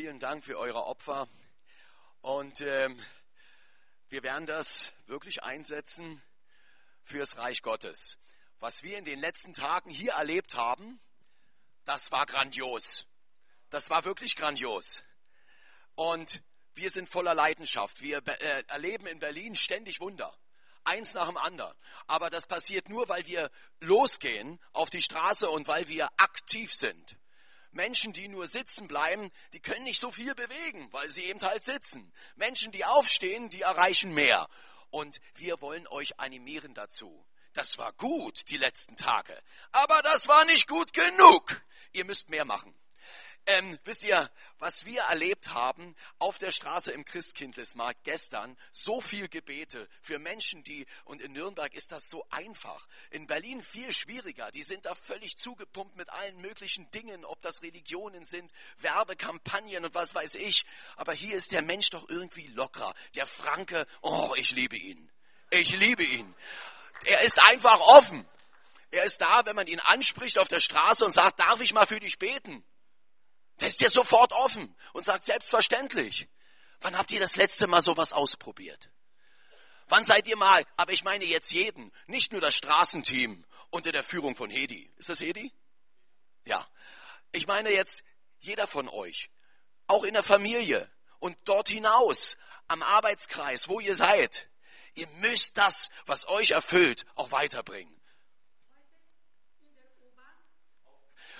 vielen Dank für eure Opfer. Und ähm, wir werden das wirklich einsetzen fürs Reich Gottes. Was wir in den letzten Tagen hier erlebt haben, das war grandios. Das war wirklich grandios. Und wir sind voller Leidenschaft. Wir äh, erleben in Berlin ständig Wunder. Eins nach dem anderen. Aber das passiert nur, weil wir losgehen auf die Straße und weil wir aktiv sind. Menschen, die nur sitzen bleiben, die können nicht so viel bewegen, weil sie eben halt sitzen. Menschen, die aufstehen, die erreichen mehr. Und wir wollen euch animieren dazu. Das war gut die letzten Tage, aber das war nicht gut genug. Ihr müsst mehr machen. Ähm, wisst ihr, was wir erlebt haben auf der Straße im Christkindlesmarkt gestern? So viel Gebete für Menschen, die, und in Nürnberg ist das so einfach. In Berlin viel schwieriger. Die sind da völlig zugepumpt mit allen möglichen Dingen, ob das Religionen sind, Werbekampagnen und was weiß ich. Aber hier ist der Mensch doch irgendwie lockerer. Der Franke, oh, ich liebe ihn. Ich liebe ihn. Er ist einfach offen. Er ist da, wenn man ihn anspricht auf der Straße und sagt, darf ich mal für dich beten? Der ist ja sofort offen und sagt selbstverständlich. Wann habt ihr das letzte Mal sowas ausprobiert? Wann seid ihr mal, aber ich meine jetzt jeden, nicht nur das Straßenteam unter der Führung von Hedi. Ist das Hedi? Ja. Ich meine jetzt jeder von euch, auch in der Familie und dort hinaus, am Arbeitskreis, wo ihr seid. Ihr müsst das, was euch erfüllt, auch weiterbringen.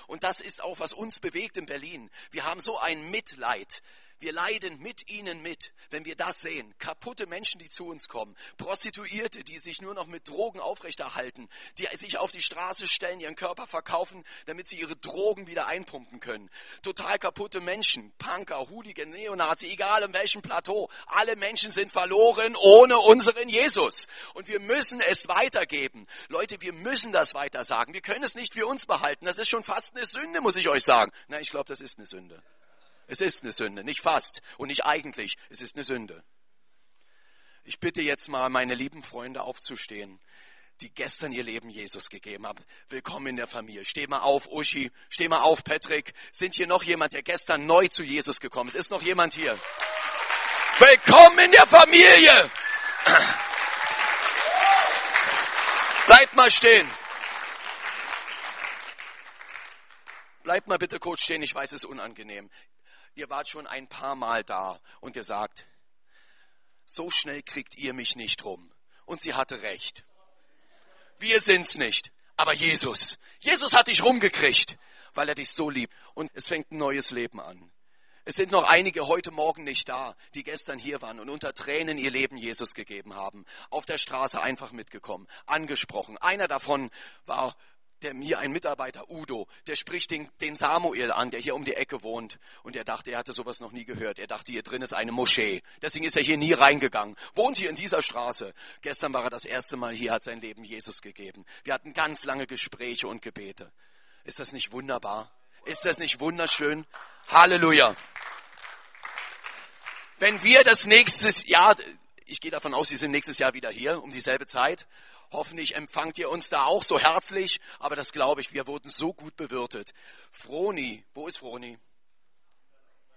Und das ist auch, was uns bewegt in Berlin. Wir haben so ein Mitleid wir leiden mit ihnen mit, wenn wir das sehen. Kaputte Menschen, die zu uns kommen. Prostituierte, die sich nur noch mit Drogen aufrechterhalten. Die sich auf die Straße stellen, ihren Körper verkaufen, damit sie ihre Drogen wieder einpumpen können. Total kaputte Menschen. Punker, Hooligan, Neonazi, egal in welchem Plateau. Alle Menschen sind verloren ohne unseren Jesus. Und wir müssen es weitergeben. Leute, wir müssen das weiter sagen. Wir können es nicht für uns behalten. Das ist schon fast eine Sünde, muss ich euch sagen. Na, ich glaube, das ist eine Sünde. Es ist eine Sünde, nicht fast und nicht eigentlich, es ist eine Sünde. Ich bitte jetzt mal meine lieben Freunde aufzustehen, die gestern ihr Leben Jesus gegeben haben. Willkommen in der Familie. Steh mal auf, Uschi. Steh mal auf, Patrick. Sind hier noch jemand, der gestern neu zu Jesus gekommen ist? Ist noch jemand hier? Willkommen in der Familie. Bleibt mal stehen. Bleibt mal bitte kurz stehen. Ich weiß, es ist unangenehm ihr wart schon ein paar Mal da und ihr sagt, so schnell kriegt ihr mich nicht rum. Und sie hatte recht. Wir sind's nicht, aber Jesus. Jesus hat dich rumgekriegt, weil er dich so liebt. Und es fängt ein neues Leben an. Es sind noch einige heute Morgen nicht da, die gestern hier waren und unter Tränen ihr Leben Jesus gegeben haben. Auf der Straße einfach mitgekommen, angesprochen. Einer davon war der mir ein Mitarbeiter, Udo, der spricht den, den, Samuel an, der hier um die Ecke wohnt. Und er dachte, er hatte sowas noch nie gehört. Er dachte, hier drin ist eine Moschee. Deswegen ist er hier nie reingegangen. Wohnt hier in dieser Straße. Gestern war er das erste Mal hier, hat sein Leben Jesus gegeben. Wir hatten ganz lange Gespräche und Gebete. Ist das nicht wunderbar? Ist das nicht wunderschön? Halleluja. Wenn wir das nächstes Jahr, ich gehe davon aus, Sie sind nächstes Jahr wieder hier um dieselbe Zeit. Hoffentlich empfangt ihr uns da auch so herzlich, aber das glaube ich, wir wurden so gut bewirtet. Froni, wo ist Froni?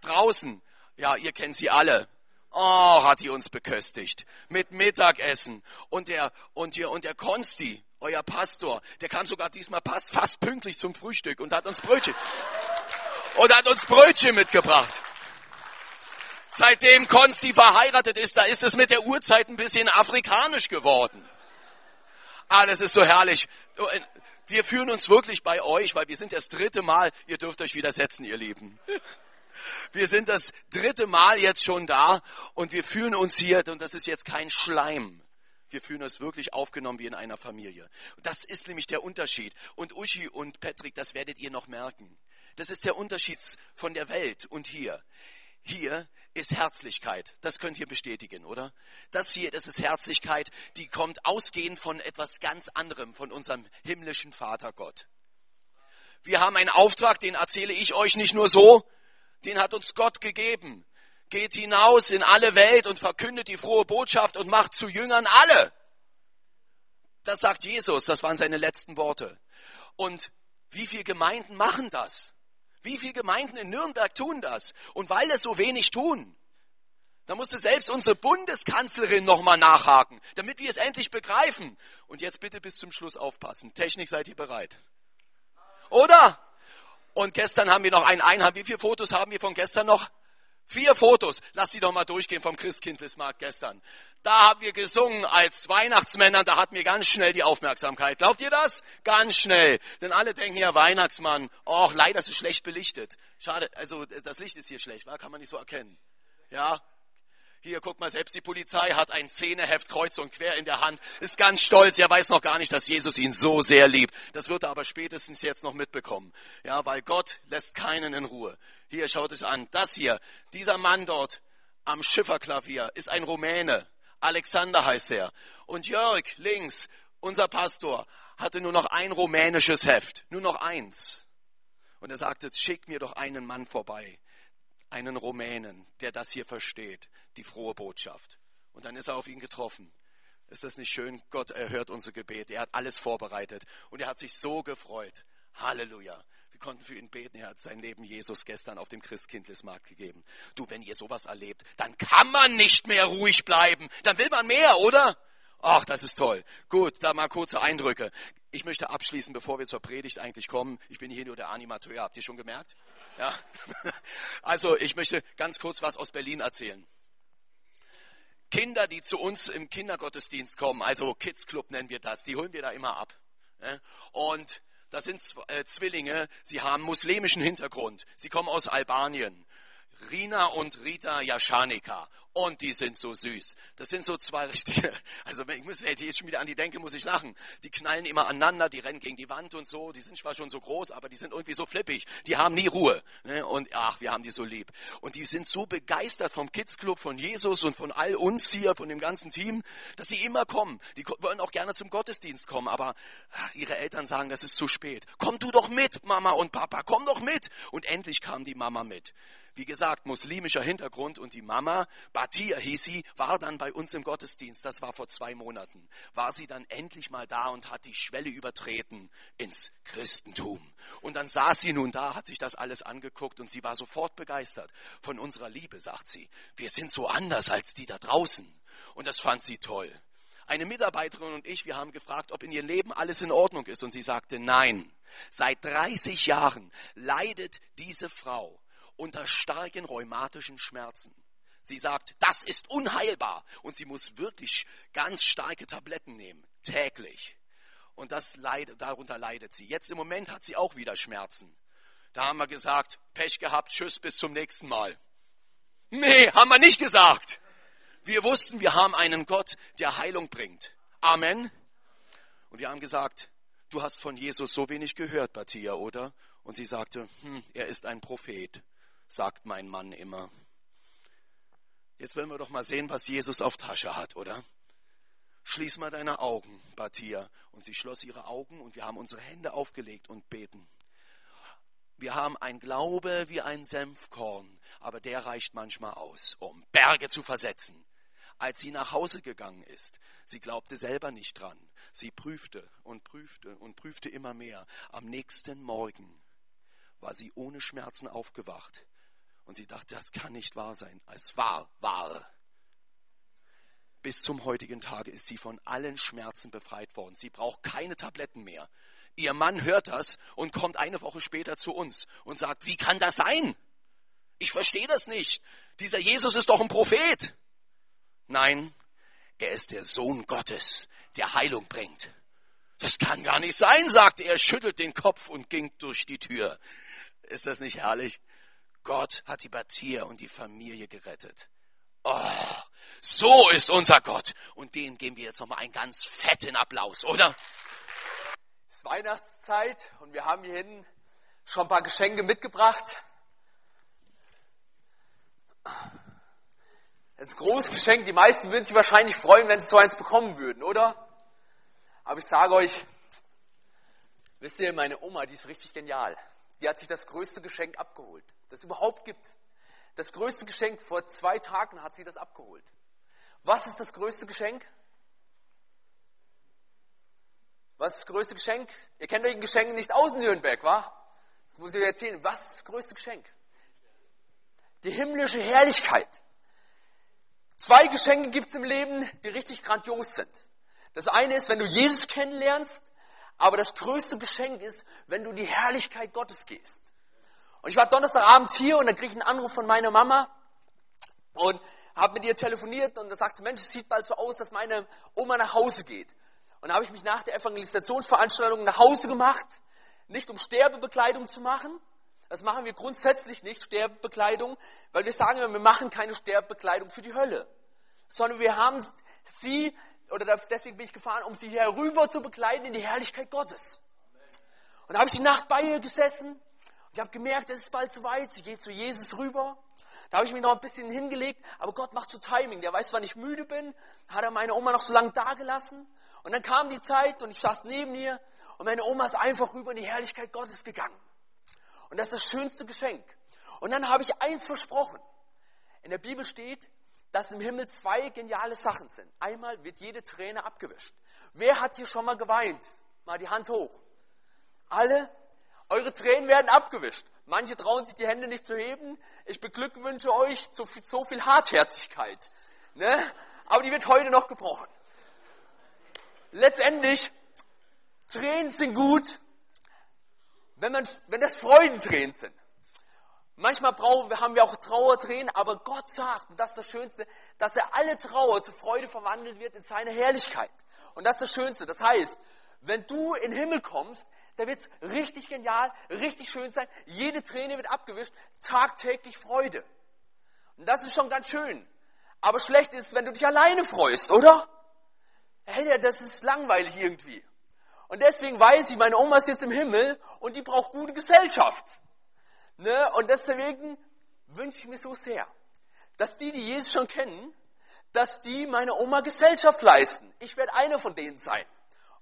Draußen. Ja, ihr kennt sie alle. Oh, hat die uns beköstigt. Mit Mittagessen. Und der, und der, und der Konsti, euer Pastor, der kam sogar diesmal fast, fast pünktlich zum Frühstück und hat uns Brötchen, und hat uns Brötchen mitgebracht. Seitdem Konsti verheiratet ist, da ist es mit der Uhrzeit ein bisschen afrikanisch geworden. Ah, das ist so herrlich. Äh, wir fühlen uns wirklich bei euch, weil wir sind das dritte Mal, ihr dürft euch widersetzen, ihr Lieben. Wir sind das dritte Mal jetzt schon da und wir fühlen uns hier, und das ist jetzt kein Schleim. Wir fühlen uns wirklich aufgenommen wie in einer Familie. Das ist nämlich der Unterschied. Und Uschi und Patrick, das werdet ihr noch merken. Das ist der Unterschied von der Welt und hier. Hier ist Herzlichkeit. Das könnt ihr bestätigen, oder? Das hier, das ist Herzlichkeit, die kommt ausgehend von etwas ganz anderem, von unserem himmlischen Vater Gott. Wir haben einen Auftrag, den erzähle ich euch nicht nur so, den hat uns Gott gegeben. Geht hinaus in alle Welt und verkündet die frohe Botschaft und macht zu Jüngern alle. Das sagt Jesus, das waren seine letzten Worte. Und wie viele Gemeinden machen das? Wie viele Gemeinden in Nürnberg tun das? Und weil es so wenig tun, da musste selbst unsere Bundeskanzlerin nochmal nachhaken, damit wir es endlich begreifen. Und jetzt bitte bis zum Schluss aufpassen. Technik, seid ihr bereit? Oder? Und gestern haben wir noch einen Einhalt. Wie viele Fotos haben wir von gestern noch? Vier Fotos. Lass sie doch mal durchgehen vom Christkindlesmarkt gestern. Da haben wir gesungen als Weihnachtsmänner, da hatten wir ganz schnell die Aufmerksamkeit. Glaubt ihr das? Ganz schnell. Denn alle denken ja, Weihnachtsmann, oh, leider ist es schlecht belichtet. Schade, also das Licht ist hier schlecht, wa? kann man nicht so erkennen. Ja, hier, guck mal, selbst die Polizei hat ein Zähneheft kreuz und quer in der Hand, ist ganz stolz. Er weiß noch gar nicht, dass Jesus ihn so sehr liebt. Das wird er aber spätestens jetzt noch mitbekommen. Ja, weil Gott lässt keinen in Ruhe. Hier, schaut es an. Das hier, dieser Mann dort am Schifferklavier ist ein Rumäne. Alexander heißt er. Und Jörg, links, unser Pastor, hatte nur noch ein rumänisches Heft. Nur noch eins. Und er sagte, schick mir doch einen Mann vorbei einen Rumänen, der das hier versteht, die frohe Botschaft. Und dann ist er auf ihn getroffen. Ist das nicht schön? Gott erhört unsere Gebete. Er hat alles vorbereitet und er hat sich so gefreut. Halleluja. Konnten für ihn beten. Er hat sein Leben Jesus gestern auf dem Christkindlesmarkt gegeben. Du, wenn ihr sowas erlebt, dann kann man nicht mehr ruhig bleiben. Dann will man mehr, oder? Ach, das ist toll. Gut, da mal kurze Eindrücke. Ich möchte abschließen, bevor wir zur Predigt eigentlich kommen. Ich bin hier nur der Animateur, habt ihr schon gemerkt? Ja. Also, ich möchte ganz kurz was aus Berlin erzählen. Kinder, die zu uns im Kindergottesdienst kommen, also Kids Club nennen wir das, die holen wir da immer ab. Und das sind äh, Zwillinge, sie haben muslimischen Hintergrund. Sie kommen aus Albanien. Rina und Rita Jaschanika. Und die sind so süß. Das sind so zwei richtige, also wenn ich muss, jetzt schon wieder an die denke, muss ich lachen. Die knallen immer aneinander, die rennen gegen die Wand und so. Die sind zwar schon so groß, aber die sind irgendwie so flippig. Die haben nie Ruhe. Ne? Und ach, wir haben die so lieb. Und die sind so begeistert vom Kids Club, von Jesus und von all uns hier, von dem ganzen Team, dass sie immer kommen. Die wollen auch gerne zum Gottesdienst kommen, aber ach, ihre Eltern sagen, das ist zu spät. Komm du doch mit, Mama und Papa, komm doch mit. Und endlich kam die Mama mit. Wie gesagt, muslimischer Hintergrund und die Mama, Batia hieß sie, war dann bei uns im Gottesdienst, das war vor zwei Monaten, war sie dann endlich mal da und hat die Schwelle übertreten ins Christentum. Und dann saß sie nun da, hat sich das alles angeguckt und sie war sofort begeistert von unserer Liebe, sagt sie. Wir sind so anders als die da draußen. Und das fand sie toll. Eine Mitarbeiterin und ich, wir haben gefragt, ob in ihr Leben alles in Ordnung ist. Und sie sagte, nein. Seit 30 Jahren leidet diese Frau unter starken rheumatischen Schmerzen. Sie sagt, das ist unheilbar und sie muss wirklich ganz starke Tabletten nehmen, täglich. Und das leidet, darunter leidet sie. Jetzt im Moment hat sie auch wieder Schmerzen. Da haben wir gesagt, Pech gehabt, tschüss, bis zum nächsten Mal. Nee, haben wir nicht gesagt. Wir wussten, wir haben einen Gott, der Heilung bringt. Amen. Und wir haben gesagt, du hast von Jesus so wenig gehört, Batia, oder? Und sie sagte, hm, er ist ein Prophet sagt mein Mann immer. Jetzt wollen wir doch mal sehen, was Jesus auf Tasche hat, oder? Schließ mal deine Augen, Batia. Und sie schloss ihre Augen und wir haben unsere Hände aufgelegt und beten. Wir haben ein Glaube wie ein Senfkorn, aber der reicht manchmal aus, um Berge zu versetzen. Als sie nach Hause gegangen ist, sie glaubte selber nicht dran. Sie prüfte und prüfte und prüfte immer mehr. Am nächsten Morgen war sie ohne Schmerzen aufgewacht. Und sie dachte, das kann nicht wahr sein. Es war wahr. Bis zum heutigen Tage ist sie von allen Schmerzen befreit worden. Sie braucht keine Tabletten mehr. Ihr Mann hört das und kommt eine Woche später zu uns und sagt, wie kann das sein? Ich verstehe das nicht. Dieser Jesus ist doch ein Prophet. Nein, er ist der Sohn Gottes, der Heilung bringt. Das kann gar nicht sein, sagte er, schüttelt den Kopf und ging durch die Tür. Ist das nicht herrlich? Gott hat die Batia und die Familie gerettet. Oh, so ist unser Gott. Und dem geben wir jetzt nochmal einen ganz fetten Applaus, oder? Es ist Weihnachtszeit und wir haben hier hinten schon ein paar Geschenke mitgebracht. Das ist ein großes Geschenk. Die meisten würden sich wahrscheinlich freuen, wenn sie so eins bekommen würden, oder? Aber ich sage euch, wisst ihr, meine Oma, die ist richtig genial die hat sich das größte Geschenk abgeholt, das überhaupt gibt. Das größte Geschenk, vor zwei Tagen hat sie das abgeholt. Was ist das größte Geschenk? Was ist das größte Geschenk? Ihr kennt euch ein Geschenk nicht aus Nürnberg, wa? Das muss ich euch erzählen, was ist das größte Geschenk? Die himmlische Herrlichkeit. Zwei Geschenke gibt es im Leben, die richtig grandios sind. Das eine ist, wenn du Jesus kennenlernst, aber das größte Geschenk ist, wenn du die Herrlichkeit Gottes gehst. Und ich war Donnerstagabend hier und da krieg ich einen Anruf von meiner Mama und habe mit ihr telefoniert und da sagt sie, Mensch, es sieht bald so aus, dass meine Oma nach Hause geht. Und da habe ich mich nach der Evangelisationsveranstaltung nach Hause gemacht, nicht um Sterbebekleidung zu machen. Das machen wir grundsätzlich nicht, Sterbebekleidung, weil wir sagen, wir machen keine Sterbebekleidung für die Hölle, sondern wir haben sie, oder deswegen bin ich gefahren, um sie herüber zu bekleiden in die Herrlichkeit Gottes. Und da habe ich die Nacht bei ihr gesessen ich habe gemerkt, es ist bald soweit, sie geht zu Jesus rüber. Da habe ich mich noch ein bisschen hingelegt, aber Gott macht so Timing. Der weiß, wann ich müde bin, hat er meine Oma noch so lange dagelassen. Und dann kam die Zeit und ich saß neben ihr und meine Oma ist einfach rüber in die Herrlichkeit Gottes gegangen. Und das ist das schönste Geschenk. Und dann habe ich eins versprochen. In der Bibel steht, dass im Himmel zwei geniale Sachen sind. Einmal wird jede Träne abgewischt. Wer hat hier schon mal geweint? Mal die Hand hoch. Alle? Eure Tränen werden abgewischt. Manche trauen sich die Hände nicht zu heben. Ich beglückwünsche euch zu viel, so viel Hartherzigkeit. Ne? Aber die wird heute noch gebrochen. Letztendlich, Tränen sind gut, wenn, man, wenn das Freudentränen sind. Manchmal brauchen, haben wir auch Trauertränen, aber Gott sagt, und das ist das Schönste, dass er alle Trauer zu Freude verwandelt wird in seine Herrlichkeit. Und das ist das Schönste. Das heißt, wenn du in den Himmel kommst, da wird es richtig genial, richtig schön sein. Jede Träne wird abgewischt, tagtäglich Freude. Und das ist schon ganz schön. Aber schlecht ist, wenn du dich alleine freust, oder? Hey, das ist langweilig irgendwie. Und deswegen weiß ich, meine Oma ist jetzt im Himmel und die braucht gute Gesellschaft. Ne? Und deswegen wünsche ich mir so sehr, dass die, die Jesus schon kennen, dass die meine Oma Gesellschaft leisten. Ich werde einer von denen sein.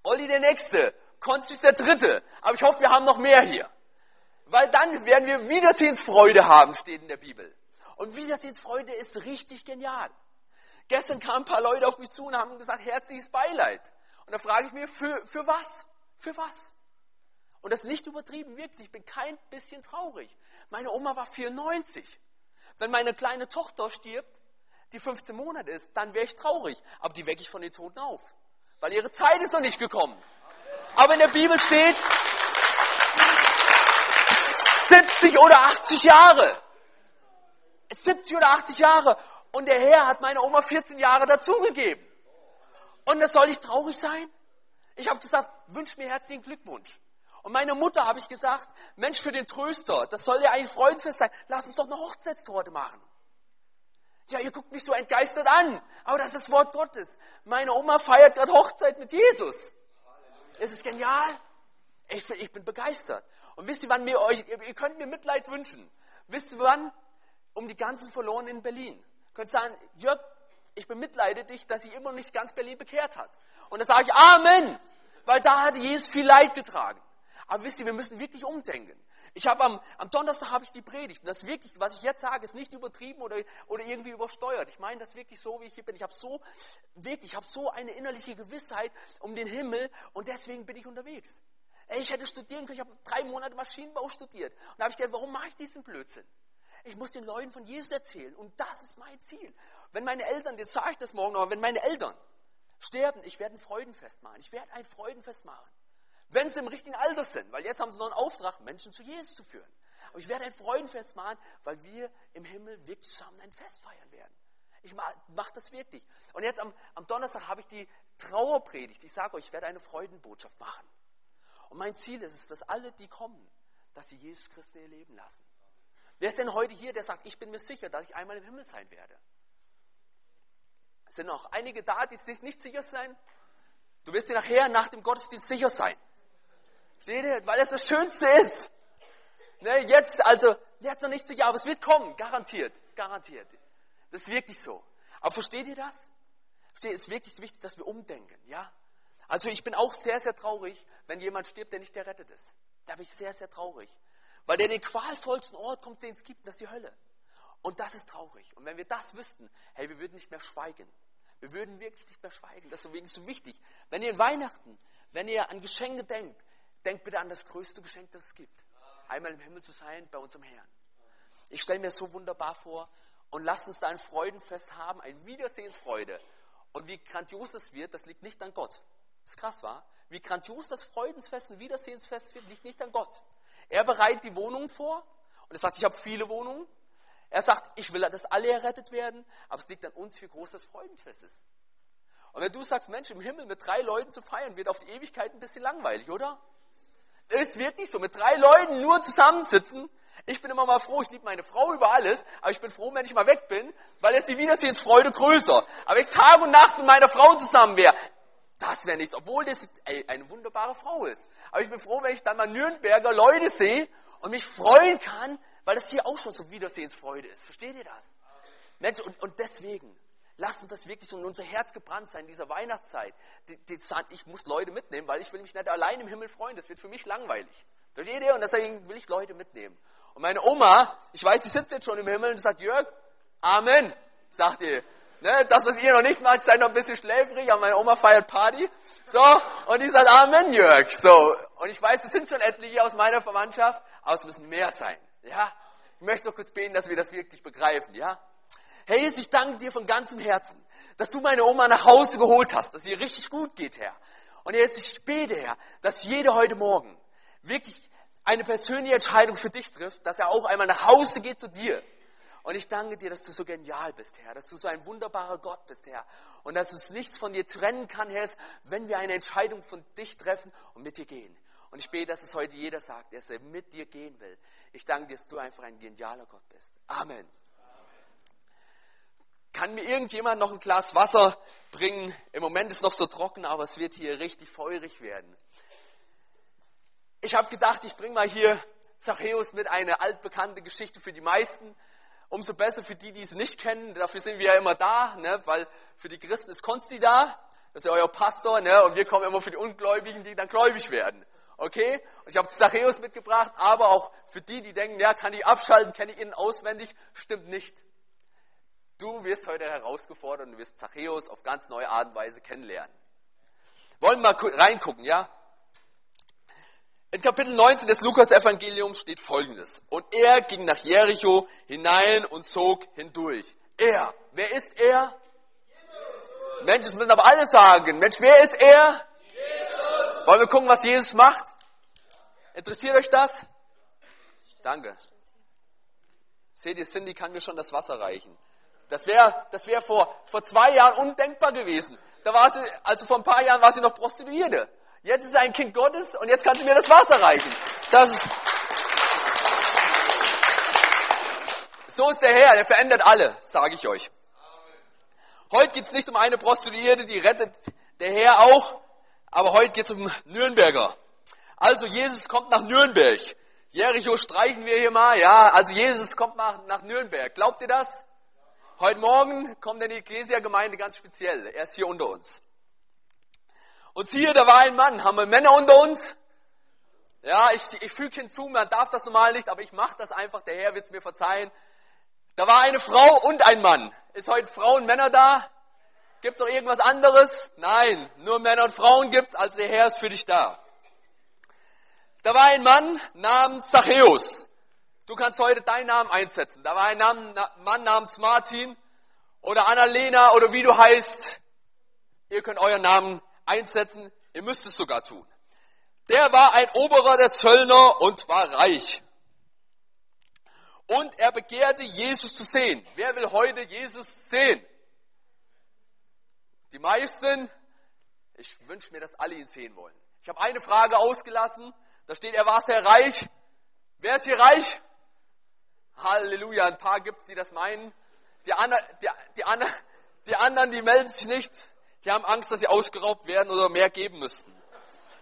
Olli der Nächste, Konsti ist der Dritte. Aber ich hoffe, wir haben noch mehr hier. Weil dann werden wir Wiedersehensfreude haben, steht in der Bibel. Und Wiedersehensfreude ist richtig genial. Gestern kamen ein paar Leute auf mich zu und haben gesagt, herzliches Beileid. Und da frage ich mir, für, für was? Für was? Und das ist nicht übertrieben, wirklich. Ich bin kein bisschen traurig. Meine Oma war 94. Wenn meine kleine Tochter stirbt, die 15 Monate ist, dann wäre ich traurig. Aber die wecke ich von den Toten auf. Weil ihre Zeit ist noch nicht gekommen. Aber in der Bibel steht 70 oder 80 Jahre. 70 oder 80 Jahre. Und der Herr hat meine Oma 14 Jahre dazugegeben. Und das soll ich traurig sein? Ich habe gesagt, wünsch mir herzlichen Glückwunsch. Und meine Mutter habe ich gesagt, Mensch, für den Tröster, das soll ja eigentlich Freundesfest sein. Lass uns doch eine Hochzeitstorte machen. Ja, ihr guckt mich so entgeistert an. Aber das ist das Wort Gottes. Meine Oma feiert gerade Hochzeit mit Jesus. Es ist genial. Ich, ich bin begeistert. Und wisst ihr, wann mir euch, ihr könnt mir Mitleid wünschen. Wisst ihr wann? Um die ganzen Verlorenen in Berlin. Ihr könnt sagen, Jörg, ich bemitleide dich, dass sich immer nicht ganz Berlin bekehrt hat. Und dann sage ich Amen. Weil da hat Jesus viel Leid getragen. Aber wisst ihr, wir müssen wirklich umdenken. Ich habe am, am Donnerstag habe ich die Predigt. Und das wirklich, was ich jetzt sage, ist nicht übertrieben oder, oder irgendwie übersteuert. Ich meine das wirklich so, wie ich hier bin. Ich habe so, wirklich, ich habe so eine innerliche Gewissheit um den Himmel und deswegen bin ich unterwegs. Ich hätte studieren können, ich habe drei Monate Maschinenbau studiert. Und da habe ich gedacht, warum mache ich diesen Blödsinn? Ich muss den Leuten von Jesus erzählen und das ist mein Ziel. Wenn meine Eltern, jetzt sage ich das morgen noch, wenn meine Eltern sterben, ich werde ein Freudenfest machen. Ich werde ein Freudenfest machen. Wenn sie im richtigen Alter sind, weil jetzt haben sie noch einen Auftrag, Menschen zu Jesus zu führen. Aber ich werde ein Freudenfest machen, weil wir im Himmel wirklich zusammen ein Fest feiern werden. Ich mache das wirklich. Und jetzt am, am Donnerstag habe ich die Trauerpredigt. Ich sage euch, ich werde eine Freudenbotschaft machen. Und mein Ziel ist es, dass alle, die kommen, dass sie Jesus Christus ihr Leben lassen. Wer ist denn heute hier, der sagt, ich bin mir sicher, dass ich einmal im Himmel sein werde? Es sind noch einige da, die sich nicht sicher sein. Du wirst dir nachher nach dem Gottesdienst sicher sein. Seht ihr? Weil das das Schönste ist. Ne, jetzt, also, jetzt noch nicht sicher, aber es wird kommen, garantiert, garantiert. Das ist wirklich so. Aber versteht ihr das? Versteht, es ist wirklich wichtig, dass wir umdenken, ja? Also ich bin auch sehr, sehr traurig, wenn jemand stirbt, der nicht errettet ist. Da bin ich sehr, sehr traurig. Weil der den qualvollsten Ort kommt, den es gibt, das ist die Hölle. Und das ist traurig. Und wenn wir das wüssten, hey, wir würden nicht mehr schweigen. Wir würden wirklich nicht mehr schweigen. Das ist so wichtig. Wenn ihr in Weihnachten, wenn ihr an Geschenke denkt, denkt bitte an das größte Geschenk, das es gibt. einmal im Himmel zu sein bei unserem Herrn. Ich stelle mir so wunderbar vor und lasst uns da ein Freudenfest haben, ein Wiedersehensfreude. Und wie grandios es wird, das liegt nicht an Gott. Das ist krass, war? Wie grandios das Freudensfest und Wiedersehensfest wird, liegt nicht an Gott. Er bereitet die Wohnungen vor und er sagt, ich habe viele Wohnungen. Er sagt, ich will, dass alle errettet werden, aber es liegt an uns, wie groß das Freudenfest ist. Und wenn du sagst, Mensch, im Himmel mit drei Leuten zu feiern, wird auf die Ewigkeit ein bisschen langweilig, oder? Es wird nicht so. Mit drei Leuten nur zusammensitzen. Ich bin immer mal froh, ich liebe meine Frau über alles, aber ich bin froh, wenn ich mal weg bin, weil jetzt die Wiedersehensfreude größer. Aber ich Tag und Nacht mit meiner Frau zusammen wäre, das wäre nichts, obwohl das eine wunderbare Frau ist. Aber ich bin froh, wenn ich dann mal Nürnberger Leute sehe und mich freuen kann, weil das hier auch schon so Wiedersehensfreude ist. Versteht ihr das? Mensch, und, und deswegen, lasst uns das wirklich so in unser Herz gebrannt sein, in dieser Weihnachtszeit. Die, die, ich muss Leute mitnehmen, weil ich will mich nicht allein im Himmel freuen. Das wird für mich langweilig. Versteht ihr? Und deswegen will ich Leute mitnehmen. Und meine Oma, ich weiß, sie sitzt jetzt schon im Himmel und sagt, Jörg, Amen, sagt ihr. Ne, das, was ihr noch nicht macht, seid noch ein bisschen schläfrig, aber meine Oma feiert Party. So, und die sagt, Amen, Jörg. So, und ich weiß, es sind schon etliche aus meiner Verwandtschaft, aber es müssen mehr sein. Ja, ich möchte doch kurz beten, dass wir das wirklich begreifen, ja. Hey Jesus, ich danke dir von ganzem Herzen, dass du meine Oma nach Hause geholt hast, dass ihr richtig gut geht, Herr. Und jetzt ich bete, Herr, dass jeder heute Morgen wirklich eine persönliche Entscheidung für dich trifft, dass er auch einmal nach Hause geht zu dir. Und ich danke dir, dass du so genial bist, Herr, dass du so ein wunderbarer Gott bist, Herr. Und dass uns nichts von dir trennen kann, Herr, wenn wir eine Entscheidung von dich treffen und mit dir gehen. Und ich bete, dass es heute jeder sagt, dass er mit dir gehen will. Ich danke dir, dass du einfach ein genialer Gott bist. Amen. Kann mir irgendjemand noch ein Glas Wasser bringen? Im Moment ist es noch so trocken, aber es wird hier richtig feurig werden. Ich habe gedacht, ich bringe mal hier Zachäus mit eine altbekannte Geschichte für die meisten. Umso besser für die, die es nicht kennen. Dafür sind wir ja immer da, ne? weil für die Christen ist Konsti da. Das ist ja euer Pastor. Ne? Und wir kommen immer für die Ungläubigen, die dann gläubig werden. Okay? Und ich habe Zachäus mitgebracht, aber auch für die, die denken, ja, kann ich abschalten, kenne ich ihn auswendig, stimmt nicht. Du wirst heute herausgefordert und du wirst Zachäus auf ganz neue Art und Weise kennenlernen. Wollen wir mal reingucken, ja? In Kapitel 19 des Lukas-Evangeliums steht folgendes. Und er ging nach Jericho hinein und zog hindurch. Er. Wer ist er? Jesus. Mensch, das müssen aber alle sagen. Mensch, wer ist er? Jesus. Wollen wir gucken, was Jesus macht? Interessiert euch das? Danke. Seht ihr, Cindy kann mir schon das Wasser reichen. Das wäre das wär vor, vor zwei Jahren undenkbar gewesen. Da war sie, also vor ein paar Jahren war sie noch Prostituierte. Jetzt ist sie ein Kind Gottes und jetzt kann sie mir das Wasser reichen. Das ist, so ist der Herr, der verändert alle, sage ich euch. Heute geht es nicht um eine Prostituierte, die rettet der Herr auch, aber heute geht es um Nürnberger. Also Jesus kommt nach Nürnberg. Jericho streichen wir hier mal, ja. Also Jesus kommt nach, nach Nürnberg. Glaubt ihr das? Heute Morgen kommt in die Ecclesia-Gemeinde ganz speziell. Er ist hier unter uns. Und siehe, da war ein Mann. Haben wir Männer unter uns? Ja, ich, ich füge hinzu, man darf das normal nicht, aber ich mache das einfach. Der Herr wird es mir verzeihen. Da war eine Frau und ein Mann. Ist heute Frauen und Männer da? Gibt's noch irgendwas anderes? Nein, nur Männer und Frauen gibt's, also der Herr ist für dich da. Da war ein Mann namens Zachäus. Du kannst heute deinen Namen einsetzen. Da war ein Mann namens Martin oder Annalena oder wie du heißt. Ihr könnt euren Namen einsetzen. Ihr müsst es sogar tun. Der war ein Oberer der Zöllner und war reich. Und er begehrte, Jesus zu sehen. Wer will heute Jesus sehen? Die meisten, ich wünsche mir, dass alle ihn sehen wollen. Ich habe eine Frage ausgelassen. Da steht, er war sehr reich. Wer ist hier reich? Halleluja, ein paar gibt's, die das meinen. Die, andre, die, die, andre, die anderen, die melden sich nicht. Die haben Angst, dass sie ausgeraubt werden oder mehr geben müssten.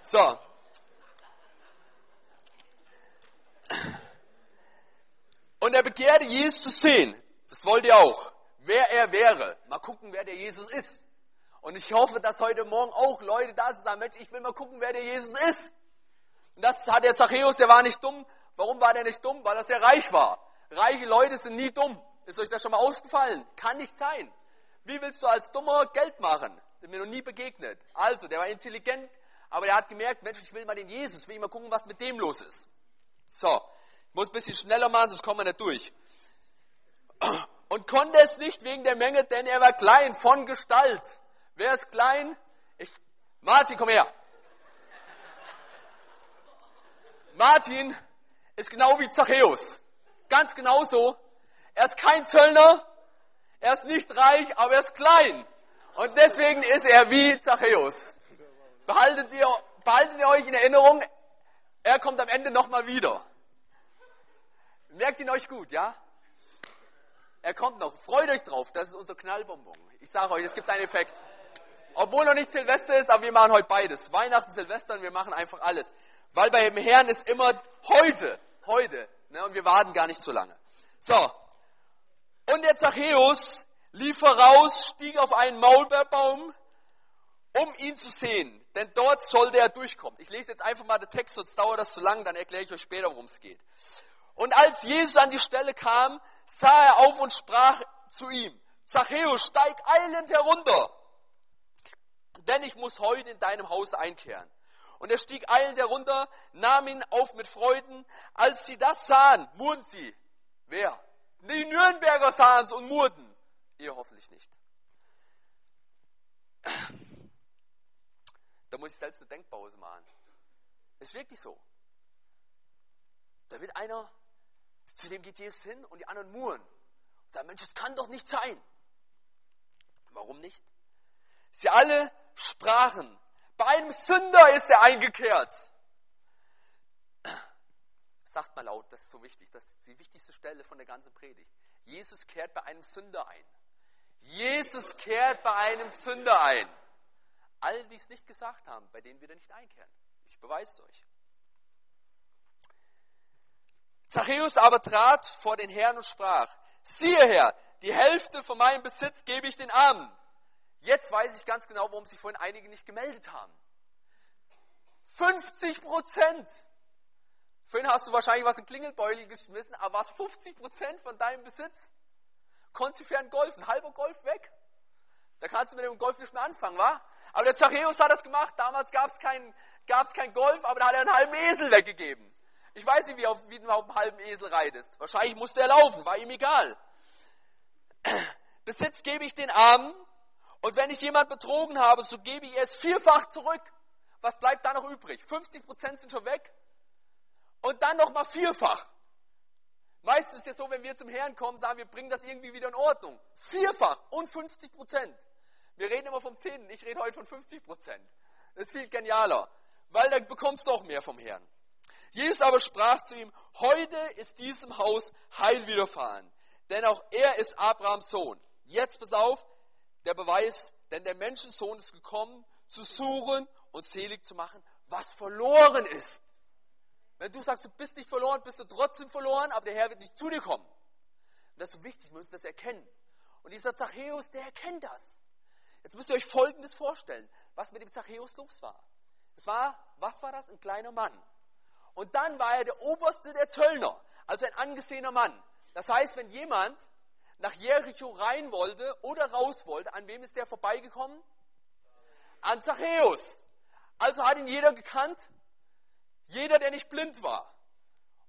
So. Und er begehrte, Jesus zu sehen. Das wollt ihr auch. Wer er wäre. Mal gucken, wer der Jesus ist. Und ich hoffe, dass heute Morgen auch Leute da sind, sagen, Mensch, ich will mal gucken, wer der Jesus ist. Und das hat der Zachäus, der war nicht dumm. Warum war der nicht dumm? Weil er sehr reich war. Reiche Leute sind nie dumm. Ist euch das schon mal ausgefallen? Kann nicht sein. Wie willst du als Dummer Geld machen? Das mir noch nie begegnet. Also, der war intelligent, aber der hat gemerkt, Mensch, ich will mal den Jesus, will ich mal gucken, was mit dem los ist. So, muss ein bisschen schneller machen, sonst kommen wir nicht durch. Und konnte es nicht wegen der Menge, denn er war klein von Gestalt. Wer ist klein? Ich, Martin, komm her. Martin ist genau wie Zachäus. Ganz genauso. Er ist kein Zöllner, er ist nicht reich, aber er ist klein. Und deswegen ist er wie Zachäus. Behaltet ihr, behaltet ihr euch in Erinnerung, er kommt am Ende nochmal wieder. Merkt ihn euch gut, ja? Er kommt noch. Freut euch drauf. Das ist unser Knallbonbon. Ich sage euch, es gibt einen Effekt. Obwohl noch nicht Silvester ist, aber wir machen heute beides. Weihnachten, Silvester und wir machen einfach alles. Weil bei dem Herrn ist immer heute. Heute. Ne? Und wir warten gar nicht so lange. So. Und der Zachäus lief voraus, stieg auf einen Maulbeerbaum, um ihn zu sehen. Denn dort sollte er durchkommen. Ich lese jetzt einfach mal den Text, sonst dauert das zu lang, dann erkläre ich euch später, worum es geht. Und als Jesus an die Stelle kam, sah er auf und sprach zu ihm, Zachäus, steig eilend herunter, denn ich muss heute in deinem Haus einkehren. Und er stieg eilend herunter, nahm ihn auf mit Freuden. Als sie das sahen, murrten sie. Wer? Die Nürnberger sahen es und murrten. Ihr hoffentlich nicht. Da muss ich selbst eine Denkpause machen. Ist wirklich so. Da wird einer, zu dem geht Jesus hin und die anderen murren. Und sagen, Mensch, das kann doch nicht sein. Warum nicht? Sie alle sprachen, bei einem Sünder ist er eingekehrt. Sagt mal laut, das ist so wichtig, das ist die wichtigste Stelle von der ganzen Predigt. Jesus kehrt bei einem Sünder ein. Jesus kehrt bei einem Sünder ein. All die es nicht gesagt haben, bei denen wird er nicht einkehren. Ich beweise es euch. Zachäus aber trat vor den Herrn und sprach, siehe Herr, die Hälfte von meinem Besitz gebe ich den Armen. Jetzt weiß ich ganz genau, warum sich vorhin einige nicht gemeldet haben. 50 Prozent. Vorhin hast du wahrscheinlich was in Klingelbeutel geschmissen, aber was 50 Prozent von deinem Besitz? Konntest du fern golfen, halber Golf weg. Da kannst du mit dem Golf nicht mehr anfangen, wa? Aber der Zachäus hat das gemacht. Damals gab es kein, gab's kein Golf, aber da hat er einen halben Esel weggegeben. Ich weiß nicht, wie, auf, wie du auf einem halben Esel reitest. Wahrscheinlich musste er laufen, war ihm egal. Besitz gebe ich den Armen und wenn ich jemand betrogen habe, so gebe ich es vierfach zurück. Was bleibt da noch übrig? 50 Prozent sind schon weg. Und dann nochmal vierfach. Meistens ist es ja so, wenn wir zum Herrn kommen, sagen wir, bringen das irgendwie wieder in Ordnung. Vierfach und 50 Prozent. Wir reden immer vom Zehnten, ich rede heute von 50 Prozent. Das ist viel genialer, weil dann bekommst du auch mehr vom Herrn. Jesus aber sprach zu ihm, heute ist diesem Haus Heil widerfahren, denn auch er ist Abrahams Sohn. Jetzt pass auf, der Beweis, denn der Menschensohn ist gekommen, zu suchen und selig zu machen, was verloren ist. Wenn du sagst, du bist nicht verloren, bist du trotzdem verloren, aber der Herr wird nicht zu dir kommen. Und das ist wichtig, wir müssen das erkennen. Und dieser Zachäus, der erkennt das. Jetzt müsst ihr euch Folgendes vorstellen, was mit dem Zachäus los war. Es war, was war das? Ein kleiner Mann. Und dann war er der Oberste der Zöllner, also ein angesehener Mann. Das heißt, wenn jemand nach Jericho rein wollte oder raus wollte, an wem ist der vorbeigekommen? An Zachäus. Also hat ihn jeder gekannt. Jeder, der nicht blind war.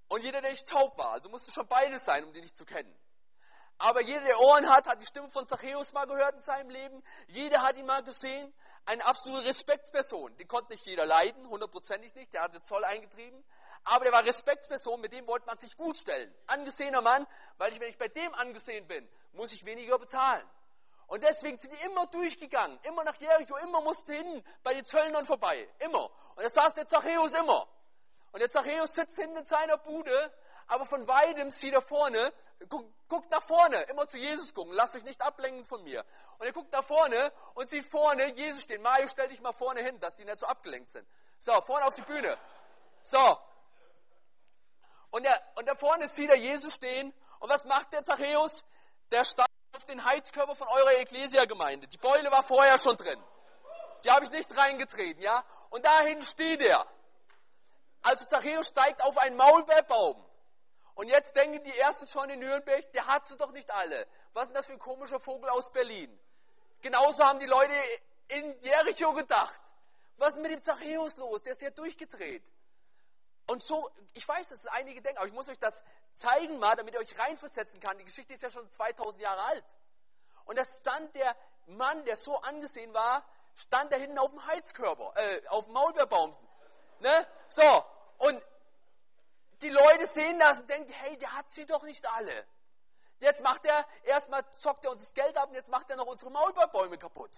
Und jeder, der nicht taub war. Also musste schon beides sein, um die nicht zu kennen. Aber jeder, der Ohren hat, hat die Stimme von Zachäus mal gehört in seinem Leben. Jeder hat ihn mal gesehen. Eine absolute Respektsperson. Den konnte nicht jeder leiden, hundertprozentig nicht. Der hatte Zoll eingetrieben. Aber der war Respektsperson, mit dem wollte man sich gut stellen. Angesehener Mann, weil ich, wenn ich bei dem angesehen bin, muss ich weniger bezahlen. Und deswegen sind die immer durchgegangen, immer nach Jericho, immer musste hin bei den Zöllnern vorbei, immer. Und da saß der Zachäus immer. Und der Zachäus sitzt hinten in seiner Bude, aber von weitem sieht er vorne, guckt, nach vorne, immer zu Jesus gucken, lasst euch nicht ablenken von mir. Und er guckt nach vorne und sieht vorne Jesus stehen. Mario, stell dich mal vorne hin, dass die nicht so abgelenkt sind. So, vorne auf die Bühne. So. Und, der, und da vorne sieht er Jesus stehen. Und was macht der Zachäus? Der steigt auf den Heizkörper von eurer Ecclesia-Gemeinde. Die Beule war vorher schon drin. Die habe ich nicht reingetreten, ja? Und dahin steht er. Also Zachäus steigt auf einen Maulbeerbaum. Und jetzt denken die Ersten schon in Nürnberg, der hat sie doch nicht alle. Was ist das für ein komischer Vogel aus Berlin? Genauso haben die Leute in Jericho gedacht. Was ist mit dem Zachäus los? Der ist ja durchgedreht. Und so, ich weiß, dass einige denken, aber ich muss euch das zeigen mal, damit ihr euch reinversetzen kann. Die Geschichte ist ja schon 2000 Jahre alt. Und da stand der Mann, der so angesehen war, stand da hinten auf dem Heizkörper, äh, auf dem Maulbeerbaum. Ne? So, und die Leute sehen das und denken, hey, der hat sie doch nicht alle. Jetzt macht er, erstmal zockt er uns das Geld ab und jetzt macht er noch unsere Maulbeerbäume kaputt.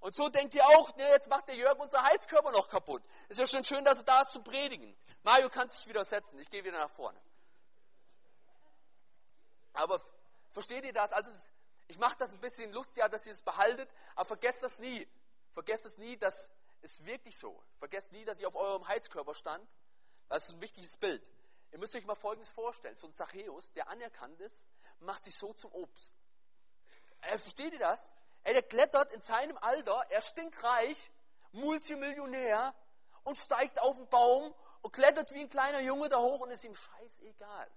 Und so denkt ihr auch, ne, jetzt macht der Jörg unser Heizkörper noch kaputt. Ist ja schon schön, dass er da ist zu predigen. Mario kann sich wieder setzen, ich gehe wieder nach vorne. Aber versteht ihr das? Also ich mache das ein bisschen lustig, dass ihr es behaltet, aber vergesst das nie. Vergesst es nie, dass es wirklich so. Vergesst nie, dass ich auf eurem Heizkörper stand. Das ist ein wichtiges Bild. Ihr müsst euch mal Folgendes vorstellen. So ein Zachäus, der anerkannt ist, macht sich so zum Obst. Äh, versteht ihr das? Der klettert in seinem Alter, er stinkreich, Multimillionär und steigt auf den Baum und klettert wie ein kleiner Junge da hoch und ist ihm scheißegal.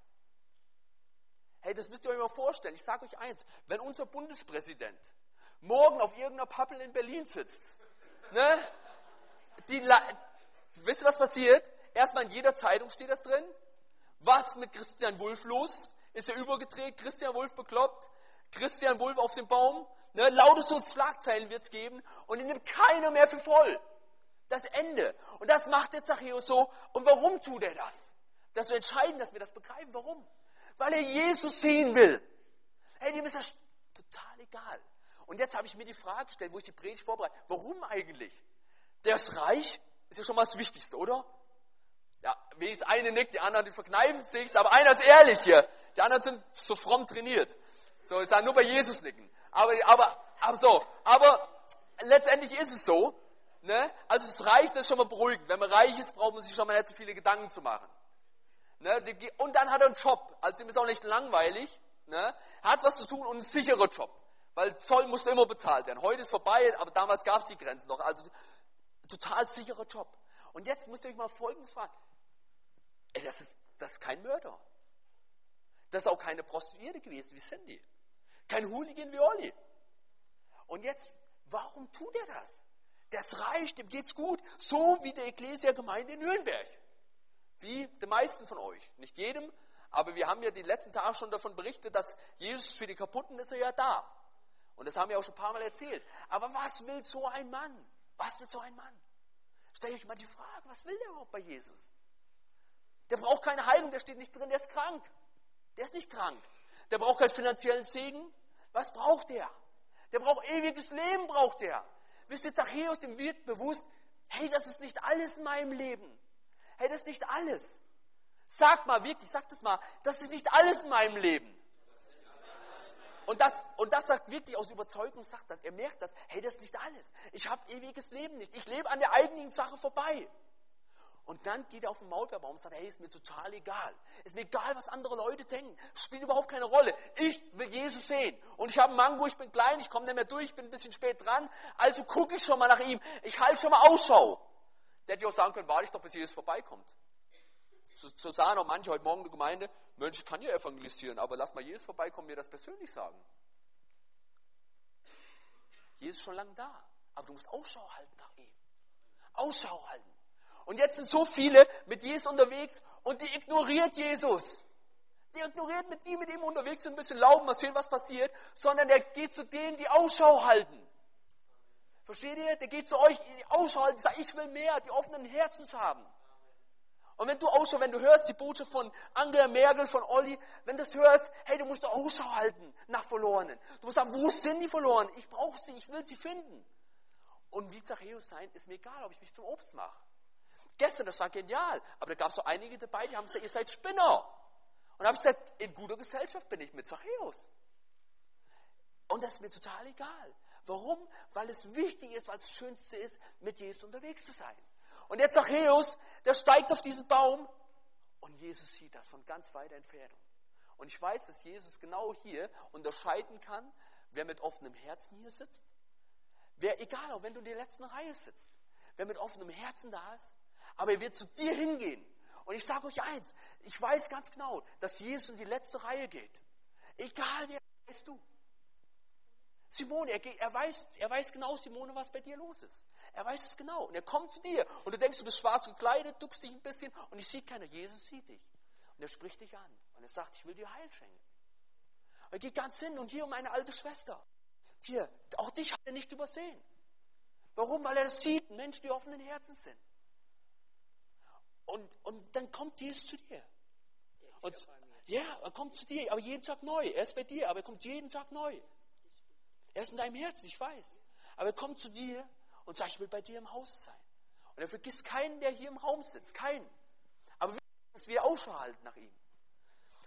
Hey, das müsst ihr euch mal vorstellen. Ich sage euch eins, wenn unser Bundespräsident morgen auf irgendeiner Pappel in Berlin sitzt, ne, die, wisst ihr, was passiert? Erstmal in jeder Zeitung steht das drin. Was mit Christian Wulff los? Ist er übergedreht? Christian Wulff bekloppt? Christian Wulff auf dem Baum? Ne, laute so Schlagzeilen wird es geben und ihn nimmt keiner mehr für voll. Das Ende. Und das macht der Zachäus so. Und warum tut er das? Das ist entscheidend, dass wir das begreifen. Warum? Weil er Jesus sehen will. Hey, dem ist das total egal. Und jetzt habe ich mir die Frage gestellt, wo ich die Predigt vorbereite. Warum eigentlich? Ist reich, ist ja schon mal das Wichtigste, oder? Ja, wenigstens eine nickt, die anderen, die verkneifen sich, aber einer ist ehrlich hier. Die anderen sind so fromm trainiert. So, ich sage nur bei Jesus nicken. Aber, aber, aber so, aber letztendlich ist es so, ne? Also es reicht, das ist schon mal beruhigend. Wenn man reich ist, braucht man sich schon mal nicht so viele Gedanken zu machen. Ne? Und dann hat er einen Job, also ihm ist auch nicht langweilig, ne? hat was zu tun und einen sicheren Job. Weil Zoll musste immer bezahlt werden. Heute ist vorbei, aber damals gab es die Grenzen noch. Also total sicherer Job. Und jetzt müsst ihr euch mal Folgendes fragen. Ey, das ist, das ist kein Mörder. Das ist auch keine Prostituierte gewesen wie Sandy. Kein Hooligan wie Olli. Und jetzt, warum tut er das? Der ist reich, dem geht's gut. So wie der Ecclesia-Gemeinde in Nürnberg. Wie den meisten von euch. Nicht jedem, aber wir haben ja die letzten Tage schon davon berichtet, dass Jesus für die Kaputten ist er ja da. Und das haben wir auch schon ein paar Mal erzählt. Aber was will so ein Mann? Was will so ein Mann? Stellt euch mal die Frage, was will der überhaupt bei Jesus? Der braucht keine Heilung, der steht nicht drin, der ist krank. Der ist nicht krank. Der braucht keinen finanziellen Segen. Was braucht der? Der braucht ewiges Leben, braucht der. Wisst ihr, Zachäus, dem wird bewusst, hey, das ist nicht alles in meinem Leben. Hey, das ist nicht alles. Sag mal wirklich, sag das mal, das ist nicht alles in meinem Leben. Und das, und das sagt wirklich aus Überzeugung, sagt das. Er merkt das, hey, das ist nicht alles. Ich habe ewiges Leben nicht. Ich lebe an der eigentlichen Sache vorbei. Und dann geht er auf den Maulbeerbaum und sagt, hey, ist mir total egal. Ist mir egal, was andere Leute denken. Spielt überhaupt keine Rolle. Ich will Jesus sehen. Und ich habe einen Mango, ich bin klein, ich komme nicht mehr durch, ich bin ein bisschen spät dran. Also gucke ich schon mal nach ihm. Ich halte schon mal Ausschau. Der hätte auch sagen können, warte ich doch, bis Jesus vorbeikommt. So, so sahen auch manche heute Morgen in der Gemeinde, Mensch, ich kann ja evangelisieren, aber lass mal Jesus vorbeikommen, mir das persönlich sagen. Jesus ist schon lange da, aber du musst Ausschau halten nach ihm. Ausschau halten. Und jetzt sind so viele mit Jesus unterwegs und die ignoriert Jesus. Die ignoriert mit ihm, mit ihm unterwegs sind, ein bisschen lauben, mal sehen, was passiert, sondern der geht zu denen, die Ausschau halten. Versteht ihr? Der geht zu euch, die Ausschau halten, sagt, ich will mehr, die offenen Herzens haben. Und wenn du Ausschau, wenn du hörst die Botschaft von Angela Merkel, von Olli, wenn du das hörst, hey, du musst Ausschau halten nach Verlorenen. Du musst sagen, wo sind die Verlorenen? Ich brauche sie, ich will sie finden. Und wie Zachäus sein, ist mir egal, ob ich mich zum Obst mache. Gestern, das war genial. Aber da gab es so einige dabei, die haben gesagt, ihr seid Spinner. Und habe ich gesagt, in guter Gesellschaft bin ich mit Zachäus. Und das ist mir total egal. Warum? Weil es wichtig ist, weil es das Schönste ist, mit Jesus unterwegs zu sein. Und der Zachäus, der steigt auf diesen Baum und Jesus sieht das von ganz weiter Entfernung. Und ich weiß, dass Jesus genau hier unterscheiden kann, wer mit offenem Herzen hier sitzt. Wer, egal, auch wenn du in der letzten Reihe sitzt, wer mit offenem Herzen da ist aber er wird zu dir hingehen. Und ich sage euch eins, ich weiß ganz genau, dass Jesus in die letzte Reihe geht. Egal wer bist du. Simone, er, er, weiß, er weiß genau, Simone, was bei dir los ist. Er weiß es genau. Und er kommt zu dir. Und du denkst, du bist schwarz gekleidet, duckst dich ein bisschen und ich sieht keiner. Jesus sieht dich. Und er spricht dich an. Und er sagt, ich will dir Heil schenken. Er geht ganz hin und hier um meine alte Schwester. Hier, auch dich hat er nicht übersehen. Warum? Weil er das sieht, Menschen, die offenen Herzen sind. Und, und dann kommt Jesus zu dir. Und, ja, er kommt zu dir, aber jeden Tag neu. Er ist bei dir, aber er kommt jeden Tag neu. Er ist in deinem Herzen, ich weiß. Aber er kommt zu dir und sagt, ich will bei dir im Haus sein. Und er vergisst keinen, der hier im Raum sitzt. Keinen. Aber dass wir Ausschau halten nach ihm.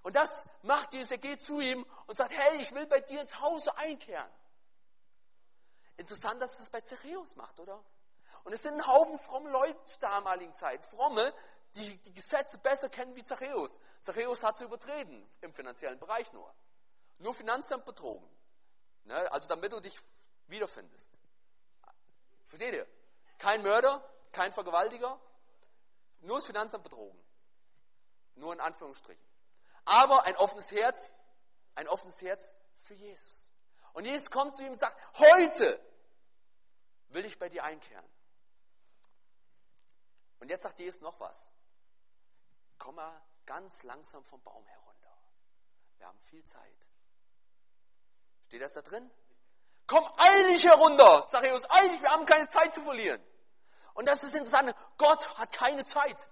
Und das macht Jesus. Er geht zu ihm und sagt, hey, ich will bei dir ins Hause einkehren. Interessant, dass es das bei Zachäus macht, oder? Und es sind ein Haufen fromme Leute zur damaligen Zeit. Fromme, die die Gesetze besser kennen wie Zachäus. Zachäus hat sie übertreten, im finanziellen Bereich nur. Nur Finanzamt betrogen. Ne? Also damit du dich wiederfindest. Versteht ihr? Kein Mörder, kein Vergewaltiger, nur das Finanzamt betrogen. Nur in Anführungsstrichen. Aber ein offenes Herz, ein offenes Herz für Jesus. Und Jesus kommt zu ihm und sagt, heute will ich bei dir einkehren. Und jetzt sagt Jesus noch was. Komm mal ganz langsam vom Baum herunter. Wir haben viel Zeit. Steht das da drin? Komm eilig herunter, Zachäus, eilig, wir haben keine Zeit zu verlieren. Und das ist interessant, Gott hat keine Zeit.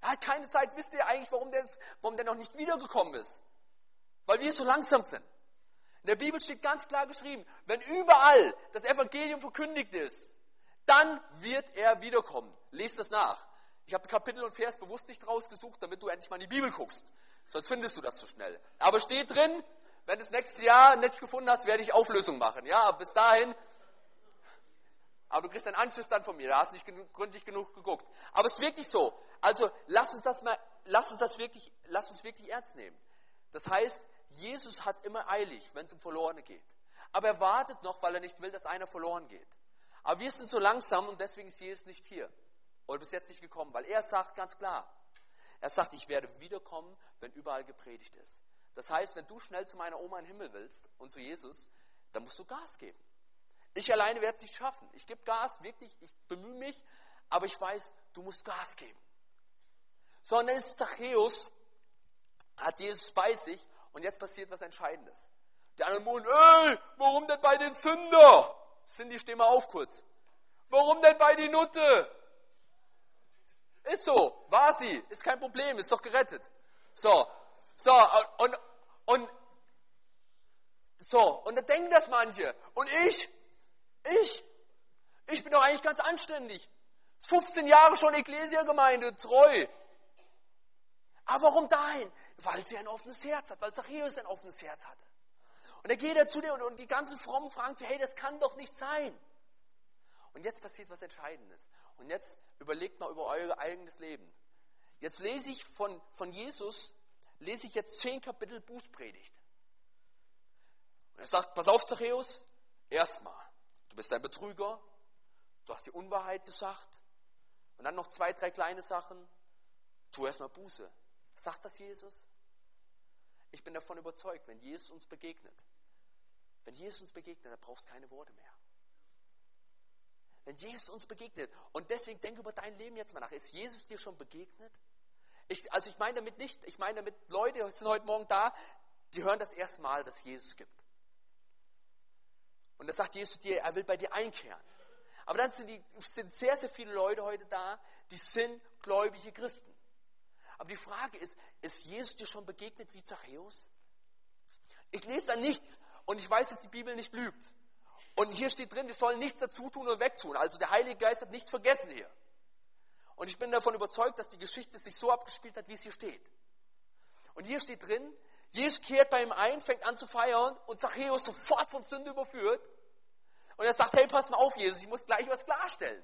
Er hat keine Zeit. Wisst ihr eigentlich, warum der, warum der noch nicht wiedergekommen ist? Weil wir so langsam sind. In der Bibel steht ganz klar geschrieben, wenn überall das Evangelium verkündigt ist, dann wird er wiederkommen. Lest das nach. Ich habe Kapitel und Vers bewusst nicht rausgesucht, damit du endlich mal in die Bibel guckst. Sonst findest du das zu schnell. Aber steht drin, wenn du das nächste Jahr nicht gefunden hast, werde ich Auflösung machen. Ja, bis dahin. Aber du kriegst einen Anschluss dann von mir. Da hast nicht gründlich genug geguckt. Aber es ist wirklich so. Also lass uns das mal, lass uns das wirklich, lass uns wirklich ernst nehmen. Das heißt, Jesus hat es immer eilig, wenn es um Verlorene geht. Aber er wartet noch, weil er nicht will, dass einer verloren geht. Aber wir sind so langsam und deswegen ist Jesus nicht hier. Oder bis jetzt nicht gekommen, weil er sagt ganz klar, er sagt, ich werde wiederkommen, wenn überall gepredigt ist. Das heißt, wenn du schnell zu meiner Oma in den Himmel willst und zu Jesus, dann musst du Gas geben. Ich alleine werde es nicht schaffen. Ich gebe Gas, wirklich, ich bemühe mich, aber ich weiß, du musst Gas geben. So, und dann ist Zachäus, hat Jesus bei sich und jetzt passiert was Entscheidendes. Der andere Mund, ey, warum denn bei den Sünder? Cindy, steh mal auf kurz. Warum denn bei die Nutte? Ist so, war sie, ist kein Problem, ist doch gerettet. So, so, und, und, so, und da denken das manche. Und ich, ich, ich bin doch eigentlich ganz anständig. 15 Jahre schon Ekklesia-Gemeinde, treu. Aber warum dahin? Weil sie ein offenes Herz hat, weil Zachäus ein offenes Herz hatte. Und er geht er zu dir und, und die ganzen Frommen fragen sich, hey, das kann doch nicht sein. Und jetzt passiert was Entscheidendes. Und jetzt überlegt mal über euer eigenes Leben. Jetzt lese ich von, von Jesus, lese ich jetzt zehn Kapitel Bußpredigt. Und er sagt, pass auf, Zachäus, erstmal, du bist ein Betrüger, du hast die Unwahrheit gesagt. Und dann noch zwei, drei kleine Sachen. Tu erstmal Buße. Sagt das Jesus? Ich bin davon überzeugt, wenn Jesus uns begegnet, wenn Jesus uns begegnet, dann brauchst du keine Worte mehr. Wenn Jesus uns begegnet, und deswegen denke über dein Leben jetzt mal nach, ist Jesus dir schon begegnet? Ich, also ich meine damit nicht, ich meine damit, Leute sind heute Morgen da, die hören das erste Mal, dass Jesus gibt. Und da sagt Jesus dir, er will bei dir einkehren. Aber dann sind, die, sind sehr, sehr viele Leute heute da, die sind gläubige Christen. Aber die Frage ist, ist Jesus dir schon begegnet wie Zachäus? Ich lese da nichts und ich weiß, dass die Bibel nicht lügt. Und hier steht drin, wir sollen nichts dazu tun und wegtun. Also der Heilige Geist hat nichts vergessen hier. Und ich bin davon überzeugt, dass die Geschichte sich so abgespielt hat, wie es hier steht. Und hier steht drin, Jesus kehrt bei ihm ein, fängt an zu feiern und Zachäus sofort von Sünde überführt. Und er sagt, hey, pass mal auf, Jesus, ich muss gleich was klarstellen.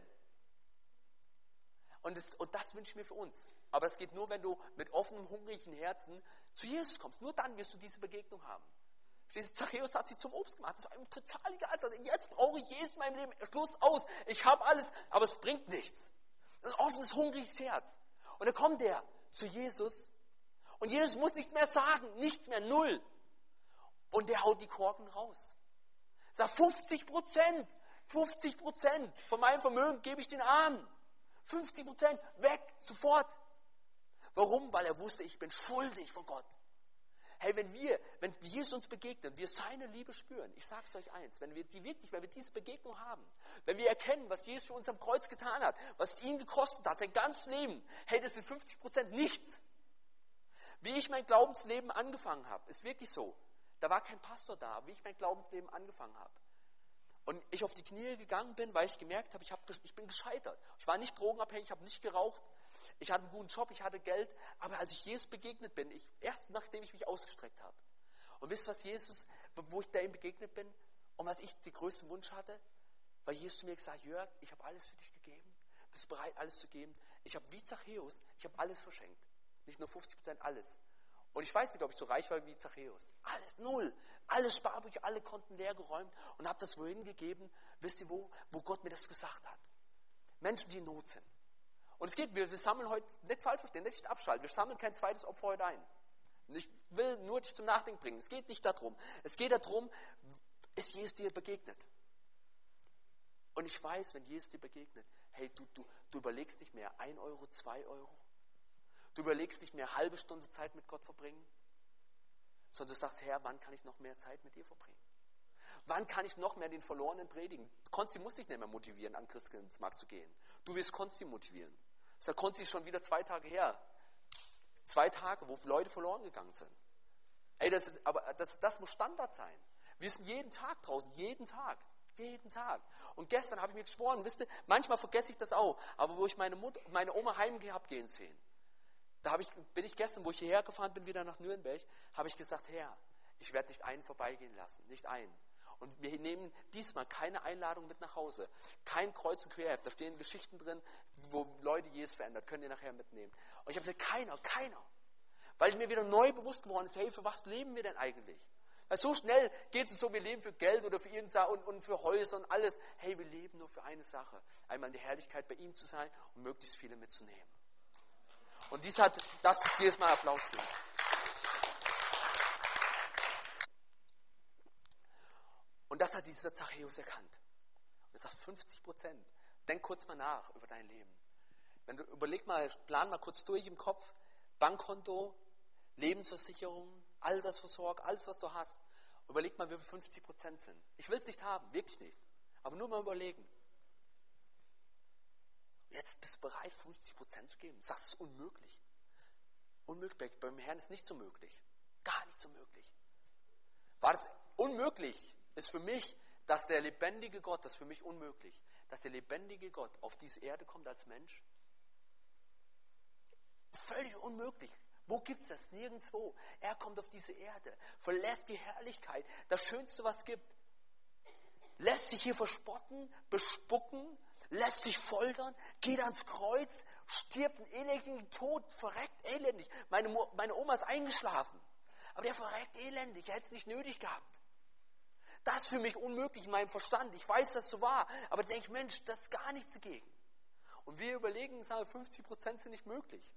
Und das, und das wünsche ich mir für uns. Aber es geht nur, wenn du mit offenem, hungrigen Herzen zu Jesus kommst. Nur dann wirst du diese Begegnung haben. Verstehst du, Zachäus hat sie zum Obst gemacht. Das war ihm total egal. Jetzt brauche ich Jesus in meinem Leben. Schluss aus. Ich habe alles, aber es bringt nichts. Das ist ein offenes, hungriges Herz. Und dann kommt er zu Jesus. Und Jesus muss nichts mehr sagen. Nichts mehr. Null. Und der haut die Korken raus. Sag 50 Prozent, 50 Prozent von meinem Vermögen gebe ich den Armen. 50 Prozent, weg, sofort. Warum? Weil er wusste, ich bin schuldig vor Gott. Hey, wenn wir, wenn Jesus uns begegnet, wir seine Liebe spüren, ich sage es euch eins, wenn wir die wirklich, wenn wir diese Begegnung haben, wenn wir erkennen, was Jesus für uns am Kreuz getan hat, was es ihm gekostet hat, sein ganzes Leben, hey, das sind 50 Prozent nichts. Wie ich mein Glaubensleben angefangen habe, ist wirklich so. Da war kein Pastor da, wie ich mein Glaubensleben angefangen habe. Und ich auf die Knie gegangen bin, weil ich gemerkt habe, ich, hab, ich bin gescheitert. Ich war nicht drogenabhängig, ich habe nicht geraucht, ich hatte einen guten Job, ich hatte Geld, aber als ich Jesus begegnet bin, ich, erst nachdem ich mich ausgestreckt habe. Und wisst ihr, was Jesus, wo ich da ihm begegnet bin und was ich den größten Wunsch hatte? Weil Jesus zu mir gesagt Jörg, ich habe alles für dich gegeben. Bist bereit, alles zu geben? Ich habe wie Zachäus, ich habe alles verschenkt. Nicht nur 50 Prozent, alles. Und ich weiß nicht, ob ich so reich war wie Zachäus. Alles, null. Alle Sparbücher, alle Konten leer geräumt und habe das wohin gegeben. Wisst ihr wo? Wo Gott mir das gesagt hat. Menschen, die in Not sind. Und es geht, wir, sammeln heute, nicht falsch verstehen, nicht abschalten, wir sammeln kein zweites Opfer heute ein. Ich will nur dich zum Nachdenken bringen. Es geht nicht darum. Es geht darum, ist Jesus dir begegnet? Und ich weiß, wenn Jesus dir begegnet, hey, du, du, du überlegst nicht mehr ein Euro, zwei Euro. Du überlegst nicht mehr eine halbe Stunde Zeit mit Gott verbringen, sondern du sagst, Herr, wann kann ich noch mehr Zeit mit dir verbringen? Wann kann ich noch mehr den Verlorenen predigen? Konsti muss dich nicht mehr motivieren, an Christkindlesmarkt zu gehen. Du wirst Konsti motivieren. Das ist Konsti schon wieder zwei Tage her. Zwei Tage, wo Leute verloren gegangen sind. Ey, das ist, aber das, das muss Standard sein. Wir sind jeden Tag draußen, jeden Tag. Jeden Tag. Und gestern habe ich mir geschworen, wisst ihr, manchmal vergesse ich das auch, aber wo ich meine, Mutter, meine Oma heim habe gehen sehen, da ich, bin ich gestern, wo ich hierher gefahren bin, wieder nach Nürnberg, habe ich gesagt, Herr, ich werde nicht einen vorbeigehen lassen, nicht einen. Und wir nehmen diesmal keine Einladung mit nach Hause. Kein Kreuz und Querheft. Da stehen Geschichten drin, wo Leute Jesus verändert. Könnt ihr nachher mitnehmen. Und ich habe gesagt, keiner, keiner. Weil mir wieder neu bewusst geworden ist, hey, für was leben wir denn eigentlich? Weil so schnell geht es so, wir leben für Geld oder für irgendwas und, und für Häuser und alles. Hey, wir leben nur für eine Sache. Einmal in der Herrlichkeit bei ihm zu sein und möglichst viele mitzunehmen. Und dies hat, das ist jedes Mal Applaus geben. Das hat Zachäus erkannt. Und er sagt 50 Prozent. Denk kurz mal nach über dein Leben. Wenn du überleg mal, plan mal kurz durch im Kopf, Bankkonto, Lebensversicherung, Altersversorgung, alles was du hast. Überleg mal, wie viel 50 Prozent sind. Ich will es nicht haben, wirklich nicht. Aber nur mal überlegen. Jetzt bist du bereit, 50 Prozent zu geben. Sagst, es ist unmöglich. Unmöglich. Beim Herrn ist nicht so möglich. Gar nicht so möglich. War das unmöglich? ist für mich, dass der lebendige Gott, das ist für mich unmöglich, dass der lebendige Gott auf diese Erde kommt als Mensch. Völlig unmöglich. Wo gibt es das? Nirgendwo. Er kommt auf diese Erde, verlässt die Herrlichkeit, das Schönste, was es gibt. Lässt sich hier verspotten, bespucken, lässt sich foltern, geht ans Kreuz, stirbt einen elendigen Tod, verreckt elendig. Meine, meine Oma ist eingeschlafen, aber der verreckt elendig, er hätte es nicht nötig gehabt. Das ist für mich unmöglich in meinem Verstand. Ich weiß, dass so war. Aber denke ich, Mensch, das ist gar nichts dagegen. Und wir überlegen, sagen 50 Prozent sind nicht möglich.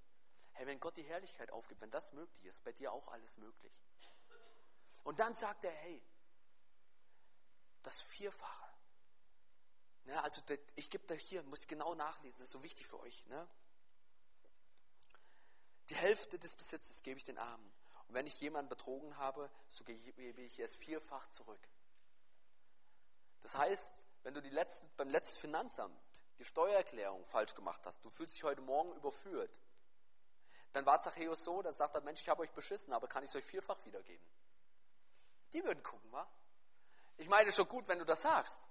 Hey, wenn Gott die Herrlichkeit aufgibt, wenn das möglich ist, bei dir auch alles möglich. Und dann sagt er, hey, das Vierfache. Ne, also ich gebe da hier, muss ich genau nachlesen, das ist so wichtig für euch. Ne? Die Hälfte des Besitzes gebe ich den Armen. Und wenn ich jemanden betrogen habe, so gebe ich es vierfach zurück. Das heißt, wenn du die letzte, beim letzten Finanzamt die Steuererklärung falsch gemacht hast, du fühlst dich heute Morgen überführt, dann war Zachäus so, dann sagt er, Mensch, ich habe euch beschissen, aber kann ich es euch vierfach wiedergeben? Die würden gucken, wa? Ich meine schon gut, wenn du das sagst.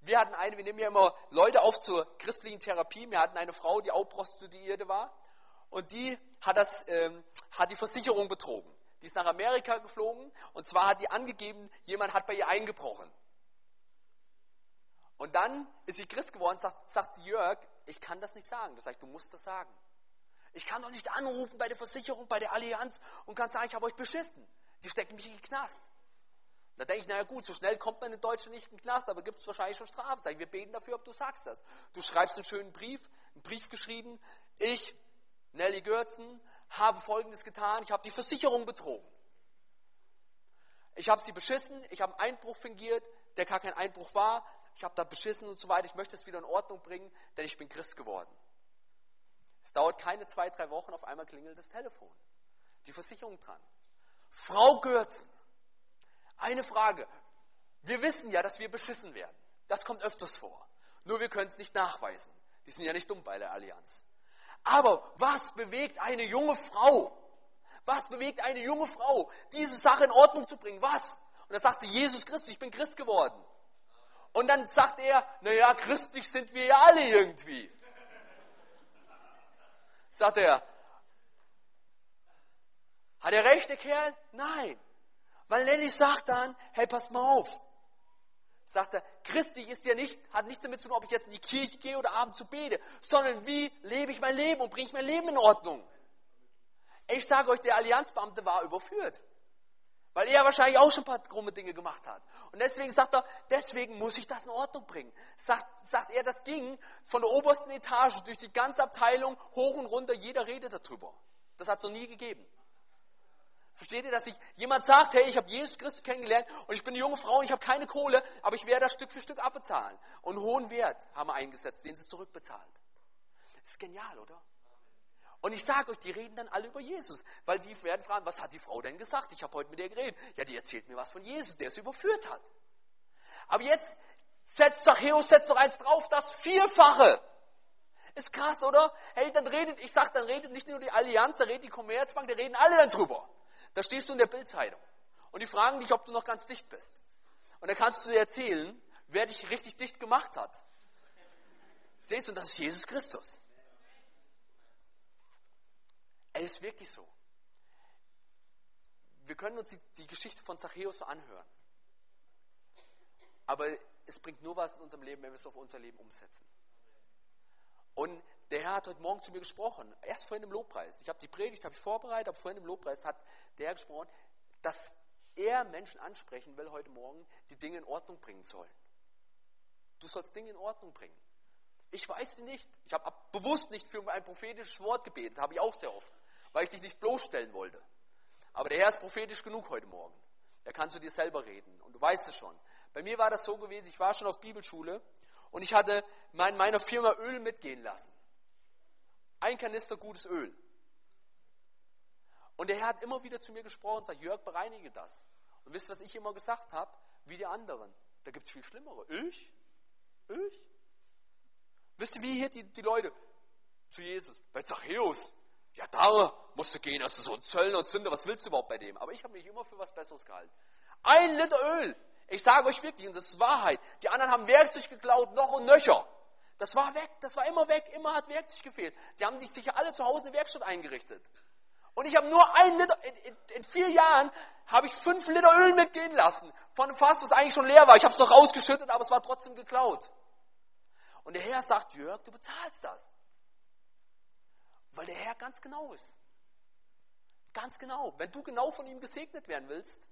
Wir hatten eine, wir nehmen ja immer Leute auf zur christlichen Therapie. Wir hatten eine Frau, die auch Prostituierte war. Und die hat, das, ähm, hat die Versicherung betrogen. Die ist nach Amerika geflogen. Und zwar hat die angegeben, jemand hat bei ihr eingebrochen. Dann ist sie Christ geworden, sagt, sagt sie, Jörg, ich kann das nicht sagen. Das ich, du musst das sagen. Ich kann doch nicht anrufen bei der Versicherung, bei der Allianz und kann sagen, ich habe euch beschissen. Die stecken mich in den Knast. Da denke ich, naja gut, so schnell kommt man in Deutschland nicht in den Knast, aber gibt es wahrscheinlich schon Strafe. Sag ich, wir beten dafür, ob du sagst das. Du schreibst einen schönen Brief, einen Brief geschrieben, ich, Nelly Görzen, habe Folgendes getan, ich habe die Versicherung betrogen. Ich habe sie beschissen, ich habe einen Einbruch fingiert, der gar kein Einbruch war. Ich habe da beschissen und so weiter. Ich möchte es wieder in Ordnung bringen, denn ich bin Christ geworden. Es dauert keine zwei, drei Wochen, auf einmal klingelt das Telefon. Die Versicherung dran. Frau Görzen, eine Frage. Wir wissen ja, dass wir beschissen werden. Das kommt öfters vor. Nur wir können es nicht nachweisen. Die sind ja nicht dumm bei der Allianz. Aber was bewegt eine junge Frau? Was bewegt eine junge Frau, diese Sache in Ordnung zu bringen? Was? Und dann sagt sie, Jesus Christus, ich bin Christ geworden. Und dann sagt er, naja, christlich sind wir ja alle irgendwie. Sagt er, hat er recht, der Kerl? Nein. Weil Lenny sagt dann, hey, pass mal auf. Sagt er, christlich ist ja nicht, hat nichts damit zu tun, ob ich jetzt in die Kirche gehe oder abends zu bete, sondern wie lebe ich mein Leben und bringe ich mein Leben in Ordnung. Ich sage euch, der Allianzbeamte war überführt. Weil er wahrscheinlich auch schon ein paar krumme Dinge gemacht hat. Und deswegen sagt er, deswegen muss ich das in Ordnung bringen. Sagt, sagt er, das ging von der obersten Etage durch die ganze Abteilung hoch und runter, jeder redet darüber. Das hat es noch nie gegeben. Versteht ihr, dass sich jemand sagt, hey, ich habe Jesus Christus kennengelernt und ich bin eine junge Frau und ich habe keine Kohle, aber ich werde das Stück für Stück abbezahlen. Und hohen Wert haben wir eingesetzt, den sie zurückbezahlt. Das ist genial, oder? Und ich sage euch, die reden dann alle über Jesus, weil die werden fragen, was hat die Frau denn gesagt? Ich habe heute mit ihr geredet. Ja, die erzählt mir was von Jesus, der es überführt hat. Aber jetzt setzt Zachäus, setzt doch eins drauf, das Vierfache. Ist krass, oder? Hey, dann redet, ich sag, dann redet nicht nur die Allianz, da redet die Commerzbank, da reden alle dann drüber. Da stehst du in der Bildzeitung. Und die fragen dich, ob du noch ganz dicht bist. Und dann kannst du dir erzählen, wer dich richtig dicht gemacht hat. Verstehst du? Und das ist Jesus Christus. Es ist wirklich so. Wir können uns die, die Geschichte von Zachäus anhören. Aber es bringt nur was in unserem Leben, wenn wir es auf unser Leben umsetzen. Und der Herr hat heute Morgen zu mir gesprochen, erst vorhin im Lobpreis. Ich habe die Predigt habe ich vorbereitet, aber vorhin im Lobpreis hat der Herr gesprochen, dass er Menschen ansprechen will heute Morgen, die Dinge in Ordnung bringen sollen. Du sollst Dinge in Ordnung bringen. Ich weiß nicht. Ich habe bewusst nicht für ein prophetisches Wort gebetet, habe ich auch sehr oft, weil ich dich nicht bloßstellen wollte. Aber der Herr ist prophetisch genug heute Morgen. Er kann zu dir selber reden und du weißt es schon. Bei mir war das so gewesen, ich war schon auf Bibelschule und ich hatte in meiner Firma Öl mitgehen lassen. Ein Kanister gutes Öl. Und der Herr hat immer wieder zu mir gesprochen und sagt, Jörg, bereinige das. Und wisst ihr, was ich immer gesagt habe? Wie die anderen. Da gibt es viel Schlimmere. Ich? Ich? Wisst ihr, wie hier die, die Leute zu Jesus? Bei Zachäus. Ja, da musst du gehen, hast du so ein Zöllner und Sünder, was willst du überhaupt bei dem? Aber ich habe mich immer für was Besseres gehalten. Ein Liter Öl. Ich sage euch wirklich, und das ist Wahrheit. Die anderen haben Werkzeug geklaut, noch und nöcher. Das war weg, das war immer weg, immer hat Werkzeug gefehlt. Die haben sich sicher alle zu Hause eine Werkstatt eingerichtet. Und ich habe nur ein Liter, in, in, in, vier Jahren habe ich fünf Liter Öl mitgehen lassen. Von einem Fass, was eigentlich schon leer war. Ich habe es noch rausgeschüttet, aber es war trotzdem geklaut. Und der Herr sagt, Jörg, du bezahlst das. Weil der Herr ganz genau ist. Ganz genau. Wenn du genau von ihm gesegnet werden willst,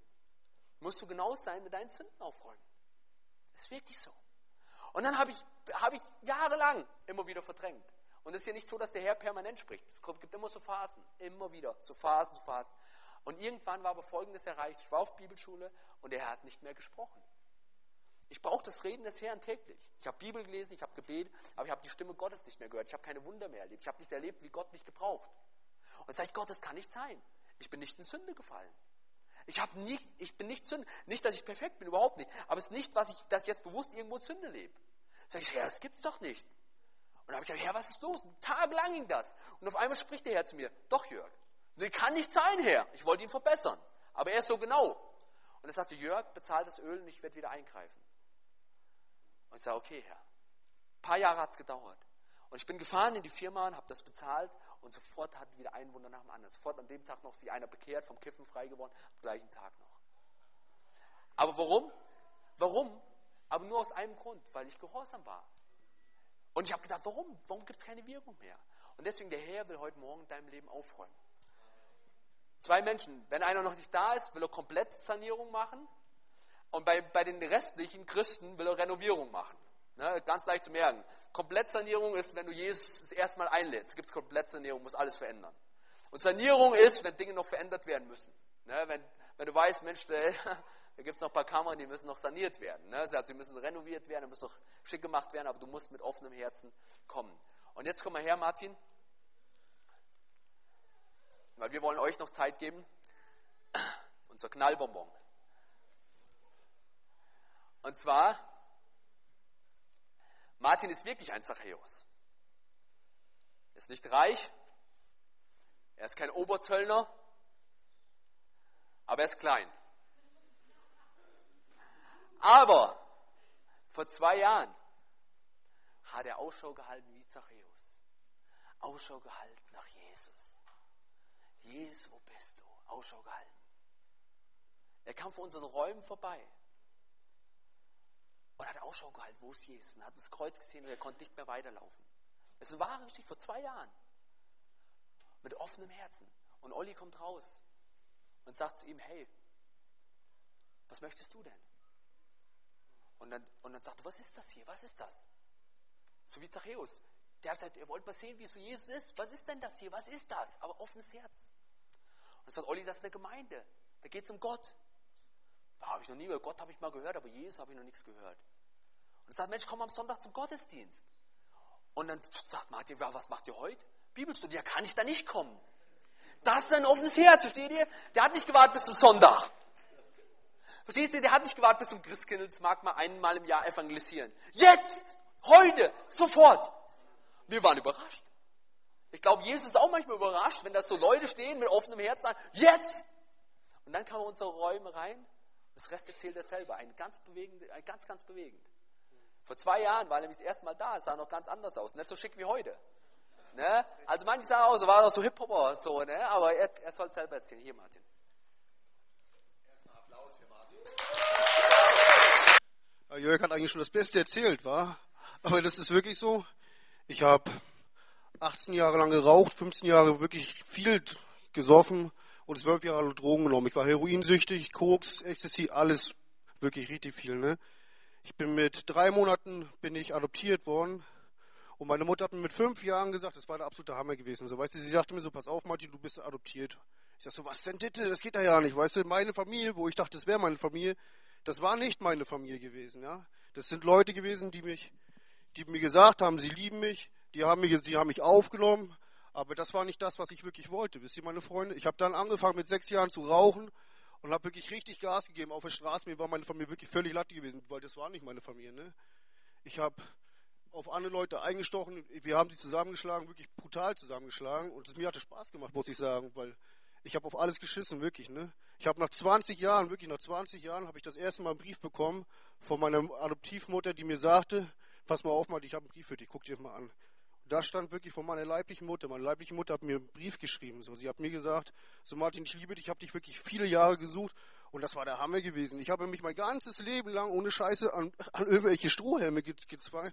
musst du genau sein mit deinen Sünden aufräumen. Das ist wirklich so. Und dann habe ich, hab ich jahrelang immer wieder verdrängt. Und es ist ja nicht so, dass der Herr permanent spricht. Es gibt immer so Phasen, immer wieder, so Phasen, Phasen. Und irgendwann war aber Folgendes erreicht. Ich war auf Bibelschule und der Herr hat nicht mehr gesprochen. Ich brauche das Reden des Herrn täglich. Ich habe Bibel gelesen, ich habe gebetet, aber ich habe die Stimme Gottes nicht mehr gehört. Ich habe keine Wunder mehr erlebt. Ich habe nicht erlebt, wie Gott mich gebraucht. Und sage ich, Gott, das kann nicht sein. Ich bin nicht in Sünde gefallen. Ich, habe nicht, ich bin nicht Sünde. Nicht, dass ich perfekt bin, überhaupt nicht. Aber es ist nicht, was ich, dass ich jetzt bewusst irgendwo in Sünde lebe. Sag ich, Herr, das gibt's doch nicht. Und dann habe ich gesagt, Herr, was ist los? Tagelang ging das. Und auf einmal spricht der Herr zu mir, doch Jörg, das kann nicht sein, Herr. Ich wollte ihn verbessern. Aber er ist so genau. Und er sagte, Jörg, bezahl das Öl und ich werde wieder eingreifen. Und ich sage, okay, Herr. Ein paar Jahre hat es gedauert. Und ich bin gefahren in die Firma und habe das bezahlt und sofort hat wieder ein Wunder nach dem anderen. Sofort an dem Tag noch sie einer bekehrt, vom Kiffen frei geworden, am gleichen Tag noch. Aber warum? Warum? Aber nur aus einem Grund, weil ich gehorsam war. Und ich habe gedacht, warum? Warum gibt es keine Wirkung mehr? Und deswegen, der Herr will heute Morgen in deinem Leben aufräumen. Zwei Menschen, wenn einer noch nicht da ist, will er komplett Sanierung machen. Und bei, bei den restlichen Christen will er Renovierung machen. Ne, ganz leicht zu merken. Komplettsanierung ist, wenn du Jesus das erste Mal einlädst. Gibt es Komplettsanierung, muss alles verändern. Und Sanierung ist, wenn Dinge noch verändert werden müssen. Ne, wenn, wenn du weißt, Mensch, da, da gibt es noch ein paar Kammern, die müssen noch saniert werden. Ne? Also sie müssen renoviert werden, müssen noch schick gemacht werden, aber du musst mit offenem Herzen kommen. Und jetzt komm mal her, Martin, weil wir wollen euch noch Zeit geben. Unser Knallbonbon. Und zwar, Martin ist wirklich ein Zachäus. Ist nicht reich, er ist kein Oberzöllner, aber er ist klein. Aber vor zwei Jahren hat er Ausschau gehalten wie Zachäus. Ausschau gehalten nach Jesus. Jesus, wo bist du? Ausschau gehalten. Er kam vor unseren Räumen vorbei und hat Ausschau gehalten, wo ist Jesus? Und hat das Kreuz gesehen und er konnte nicht mehr weiterlaufen. Es war richtig vor zwei Jahren. Mit offenem Herzen. Und Olli kommt raus und sagt zu ihm, hey, was möchtest du denn? Und dann, und dann sagt er, was ist das hier? Was ist das? So wie Zachäus. Der hat gesagt, ihr wollt mal sehen, wie so Jesus ist. Was ist denn das hier? Was ist das? Aber offenes Herz. Und sagt Olli, das ist eine Gemeinde. Da geht es um Gott. Da habe ich noch nie über Gott habe ich mal gehört, aber Jesus habe ich noch nichts gehört. Und er sagt, Mensch, komm am Sonntag zum Gottesdienst. Und dann sagt Martin, was macht ihr heute? Bibelstunde, ja, kann ich da nicht kommen. Das ist ein offenes Herz, versteht ihr? Der hat nicht gewartet bis zum Sonntag. Verstehst du? Der hat nicht gewartet bis zum Christkindlesmarkt mal einmal im Jahr evangelisieren. Jetzt! Heute! Sofort! Wir waren überrascht. Ich glaube, Jesus ist auch manchmal überrascht, wenn da so Leute stehen mit offenem Herzen. Jetzt! Und dann kamen unsere Räume rein. Das Rest erzählt er selber. Ein ganz bewegend, ein ganz, ganz bewegend. Vor zwei Jahren war er nämlich das erste Mal da. Es sah noch ganz anders aus. Nicht so schick wie heute. Ne? Also manche sagen auch, so war noch so Hip-Hopper, so, ne? aber er, er soll es selber erzählen. Hier, Martin. Erstmal Applaus für Martin. Jörg hat eigentlich schon das Beste erzählt, war. Aber das ist wirklich so. Ich habe 18 Jahre lang geraucht, 15 Jahre wirklich viel gesoffen und 12 Jahre Drogen genommen. Ich war heroinsüchtig, Koks, Ecstasy, alles wirklich richtig viel. Ne? Ich bin mit drei Monaten bin ich adoptiert worden und meine Mutter hat mir mit fünf Jahren gesagt, das war der absolute Hammer gewesen. So, weißt du, sie sagte mir so, pass auf, Martin, du bist adoptiert. Ich sag so, was denn bitte? Das geht da ja nicht. Weißt du, meine Familie, wo ich dachte, das wäre meine Familie, das war nicht meine Familie gewesen, ja. Das sind Leute gewesen, die mich, die mir gesagt haben, sie lieben mich, die haben mich, die haben mich aufgenommen, aber das war nicht das, was ich wirklich wollte. Wisst ihr, meine Freunde? Ich habe dann angefangen mit sechs Jahren zu rauchen und habe wirklich richtig Gas gegeben auf der Straße. Mir war meine Familie wirklich völlig latte gewesen, weil das war nicht meine Familie. Ne? Ich habe auf andere Leute eingestochen. Wir haben sie zusammengeschlagen, wirklich brutal zusammengeschlagen. Und es, mir hatte Spaß gemacht, muss ich sagen, weil ich habe auf alles geschissen, wirklich. Ne? Ich habe nach 20 Jahren, wirklich nach 20 Jahren, habe ich das erste Mal einen Brief bekommen von meiner Adoptivmutter, die mir sagte, pass mal auf, Martin, ich habe einen Brief für dich, guck dir mal an. Da stand wirklich von meiner leiblichen Mutter. Meine leibliche Mutter hat mir einen Brief geschrieben. So, sie hat mir gesagt, so Martin, ich liebe dich, ich habe dich wirklich viele Jahre gesucht und das war der Hammer gewesen. Ich habe mich mein ganzes Leben lang ohne Scheiße an, an irgendwelche Strohhelme gezwungen,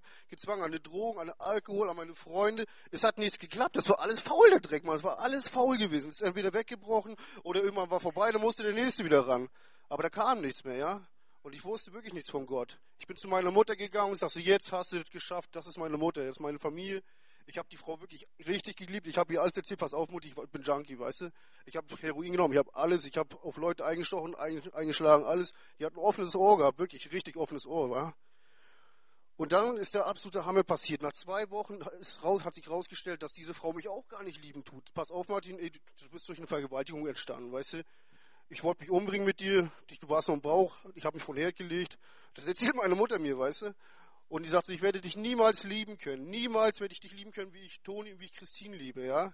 an die Drogen, an Alkohol, an meine Freunde. Es hat nichts geklappt. Das war alles faul, der Dreck, man. Es war alles faul gewesen. Es ist entweder weggebrochen oder irgendwann war vorbei, dann musste der Nächste wieder ran. Aber da kam nichts mehr, ja. Und ich wusste wirklich nichts von Gott. Ich bin zu meiner Mutter gegangen und sagte, jetzt hast du es geschafft, das ist meine Mutter, das ist meine Familie. Ich habe die Frau wirklich richtig geliebt. Ich habe ihr alles erzählt, pass auf, Mutti, ich bin Junkie, weißt du. Ich habe Heroin genommen, ich habe alles, ich habe auf Leute eingestochen, eingeschlagen, alles. Die hat ein offenes Ohr gehabt, wirklich richtig offenes Ohr, war. Und dann ist der absolute Hammer passiert. Nach zwei Wochen raus, hat sich herausgestellt, dass diese Frau mich auch gar nicht lieben tut. Pass auf, Martin, ey, du bist durch eine Vergewaltigung entstanden, weißt du. Ich wollte mich umbringen mit dir, du warst im Bauch, ich habe mich von Herd gelegt. Das erzählt meine Mutter mir, weißt du. Und die sagt, ich werde dich niemals lieben können. Niemals werde ich dich lieben können, wie ich Toni, wie ich Christine liebe, ja.